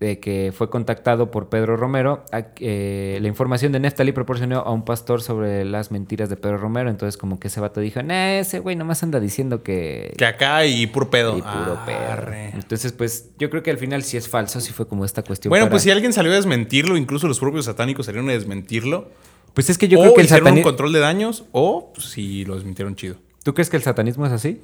Speaker 2: de que fue contactado por Pedro Romero. eh, la información de Neftalí proporcionó a un pastor sobre las mentiras de Pedro Romero. Entonces, como que ese vato dijo: Nah, ese güey nomás anda diciendo que.
Speaker 1: Que acá y puro pedo.
Speaker 2: y puro
Speaker 1: Arre.
Speaker 2: perro. Entonces, pues yo creo que al final sí es falso. Sí fue como esta cuestión.
Speaker 1: Bueno,
Speaker 2: para-
Speaker 1: pues si alguien salió a desmentirlo, incluso los propios satánicos salieron a desmentirlo.
Speaker 2: Pues es que yo
Speaker 1: o
Speaker 2: creo que el
Speaker 1: hicieron un
Speaker 2: satanismo.
Speaker 1: control de daños, o pues, si lo desmintieron chido.
Speaker 2: ¿Tú crees que el satanismo es así?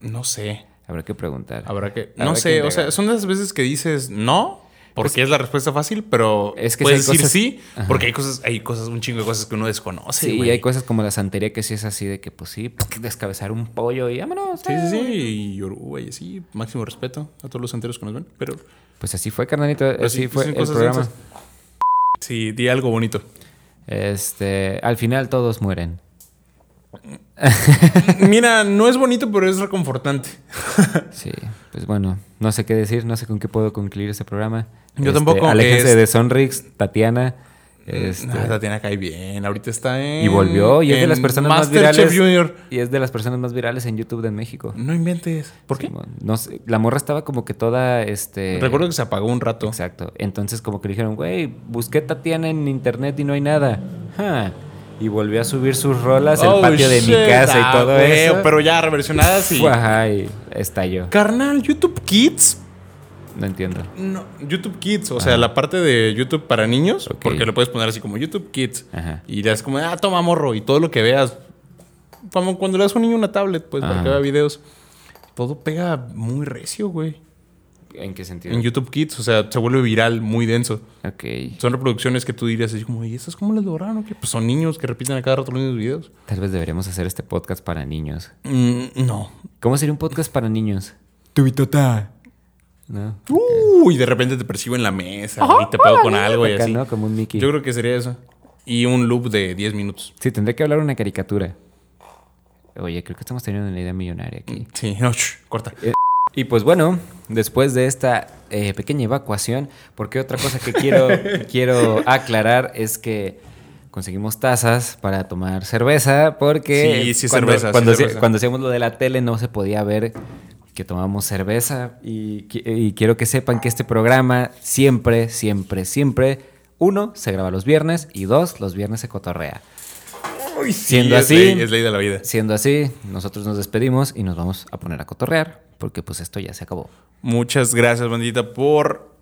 Speaker 1: No sé.
Speaker 2: Habrá que preguntar.
Speaker 1: Habrá que.
Speaker 2: Habrá
Speaker 1: No
Speaker 2: que
Speaker 1: sé, o sea, son de esas veces que dices no, porque es la respuesta fácil, pero
Speaker 2: Es que
Speaker 1: puedes
Speaker 2: sí
Speaker 1: decir
Speaker 2: cosas-
Speaker 1: sí,
Speaker 2: Ajá.
Speaker 1: porque hay cosas, hay cosas, un chingo de cosas que uno desconoce.
Speaker 2: Sí, y hay cosas como la santería que sí es así de que, pues sí, descabezar un pollo y vámonos.
Speaker 1: Sí, sí, sí.
Speaker 2: ah.
Speaker 1: Y Uruguay, sí. Máximo respeto a todos los enteros que nos ven. Pero,
Speaker 2: Pues así fue, carnalito.
Speaker 1: pero
Speaker 2: así
Speaker 1: sí,
Speaker 2: fue el programa.
Speaker 1: densas. Sí, di algo bonito.
Speaker 2: Este, al final todos mueren.
Speaker 1: Mira, no es bonito, pero es reconfortante.
Speaker 2: Sí, pues bueno, no sé qué decir, no sé con qué puedo concluir este programa.
Speaker 1: Yo
Speaker 2: Este,
Speaker 1: tampoco,
Speaker 2: Aléjense
Speaker 1: es-
Speaker 2: de Sonrix, Tatiana. Este,
Speaker 1: Ah, Tatiana cae bien. Ahorita está en.
Speaker 2: y volvió y es de las personas más virales.
Speaker 1: Junior.
Speaker 2: Y es de las personas más virales en YouTube de México.
Speaker 1: No inventes. ¿Por qué?
Speaker 2: Simón. No sé, la morra estaba como que toda, este...
Speaker 1: Recuerdo que se apagó un rato.
Speaker 2: Exacto. Entonces como que dijeron, güey, busqué Tatiana en internet y no hay nada. Ja. Y volvió a subir sus rolas, el
Speaker 1: Oh,
Speaker 2: patio de mi casa
Speaker 1: Ah,
Speaker 2: y todo
Speaker 1: güey,
Speaker 2: eso.
Speaker 1: Pero ya reversionadas y.
Speaker 2: Ajá, y estalló.
Speaker 1: Carnal, YouTube Kids.
Speaker 2: No entiendo.
Speaker 1: No, YouTube Kids, o sea, la parte de YouTube para niños, porque lo puedes poner así como YouTube Kids.
Speaker 2: Ajá.
Speaker 1: Y le das como, ah, toma morro, y todo lo que veas. Como cuando le das a un niño una tablet, pues, para que vea videos. Todo pega muy recio, güey.
Speaker 2: ¿En qué sentido?
Speaker 1: En YouTube Kids, o sea, se vuelve viral, muy denso.
Speaker 2: Ok.
Speaker 1: Son reproducciones que tú dirías así como, ¿y estas cómo las lograron? ¿Qué? Pues son niños que repiten a cada rato los mismos videos.
Speaker 2: Tal vez deberíamos hacer este podcast para niños.
Speaker 1: Mm, no.
Speaker 2: ¿Cómo sería un podcast para niños?
Speaker 3: Tubitota.
Speaker 2: ¿no?
Speaker 1: Uh, y de repente te percibo en la mesa y te pego con algo y así.
Speaker 2: ¿no? Como un Mickey.
Speaker 1: Yo creo que sería eso. Y un loop de 10 minutos.
Speaker 2: Sí, tendré que hablar una caricatura. Oye, creo que estamos teniendo una idea millonaria aquí.
Speaker 1: Sí, no, shh, corta.
Speaker 2: Y pues bueno, después de esta eh, pequeña evacuación, porque otra cosa que quiero, quiero aclarar es que conseguimos tazas para tomar cerveza, porque
Speaker 1: Sí, sí,
Speaker 2: cuando,
Speaker 1: cerveza, sí,
Speaker 2: cuando, hacía-
Speaker 1: cerveza.
Speaker 2: cuando hacíamos lo de la tele no se podía ver que tomamos cerveza y, y quiero que sepan que este programa siempre, siempre, siempre, uno, se graba los viernes y dos, los viernes se cotorrea. Siendo
Speaker 1: Sí, es
Speaker 2: así,
Speaker 1: ley- es ley de la vida.
Speaker 2: Siendo así, nosotros nos despedimos y nos vamos a poner a cotorrear, porque pues esto ya se acabó.
Speaker 1: Muchas gracias, bandita, por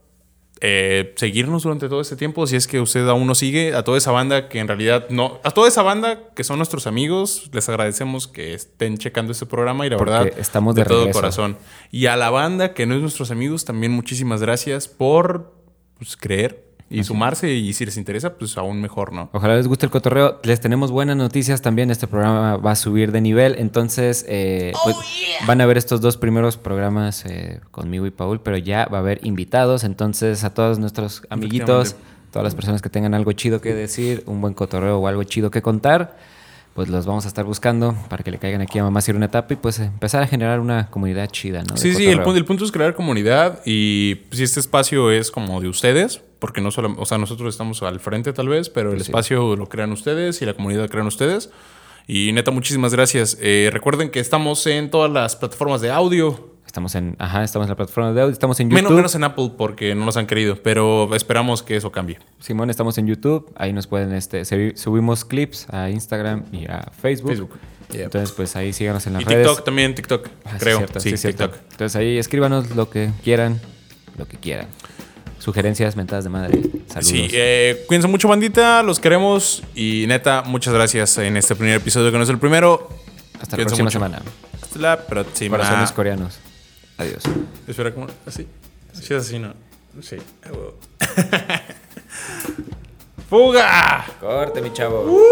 Speaker 1: eh, seguirnos durante todo este tiempo. Si es que usted aún nos sigue, a toda esa banda que en realidad no. A toda esa banda que son nuestros amigos, les agradecemos que estén checando este programa y la
Speaker 2: Porque
Speaker 1: verdad,
Speaker 2: estamos de
Speaker 1: todo
Speaker 2: regreso.
Speaker 1: corazón. Y a la banda que no es nuestros amigos, también muchísimas gracias por pues, creer y sumarse. Y si les interesa, pues aún mejor, ¿no?
Speaker 2: Ojalá les guste el cotorreo. Les tenemos buenas noticias también. Este programa va a subir de nivel. Entonces, eh, pues, van a ver estos dos primeros programas eh, conmigo y Paul, pero ya va a haber invitados. Entonces, a todos nuestros amiguitos, todas las personas que tengan algo chido que decir, un buen cotorreo o algo chido que contar, pues los vamos a estar buscando para que le caigan aquí a Mamá Sir una etapa y pues empezar a generar una comunidad chida, ¿no? De
Speaker 1: Sí, sí, el punto, el punto es crear comunidad y si este espacio es como de ustedes, porque no solo, o sea, nosotros estamos al frente tal vez, pero el
Speaker 2: sí.
Speaker 1: espacio lo crean ustedes y la comunidad la crean ustedes. Y neta, muchísimas gracias. Eh, recuerden que estamos en todas las plataformas de audio.
Speaker 2: Estamos en, ajá, estamos en la plataforma de audio, estamos en YouTube.
Speaker 1: Menos, menos en Apple porque no nos han querido, pero esperamos que eso cambie.
Speaker 2: Simón, estamos en YouTube. Ahí nos pueden, este, subi- subimos clips a Instagram y a Facebook.
Speaker 1: Facebook. Yeah.
Speaker 2: Entonces, pues ahí síganos en las
Speaker 1: Y
Speaker 2: redes.
Speaker 1: TikTok también, TikTok,
Speaker 2: Ah, sí,
Speaker 1: creo.
Speaker 2: cierto,
Speaker 1: sí,
Speaker 2: sí, cierto.
Speaker 1: TikTok.
Speaker 2: Entonces ahí escríbanos lo que quieran, lo que quieran. Sugerencias, mentadas de madre. Saludos.
Speaker 1: Sí, eh, cuídense mucho, bandita. Los queremos. Y neta, muchas gracias en este primer episodio que no es el primero.
Speaker 2: Hasta la próxima
Speaker 1: mucho.
Speaker 2: semana.
Speaker 1: Hasta la próxima.
Speaker 2: Corazones coreanos. Adiós.
Speaker 1: Espera, como así. Si es así, no. Sí. ¡Fuga!
Speaker 2: Corte, mi chavo.
Speaker 1: ¡Uh!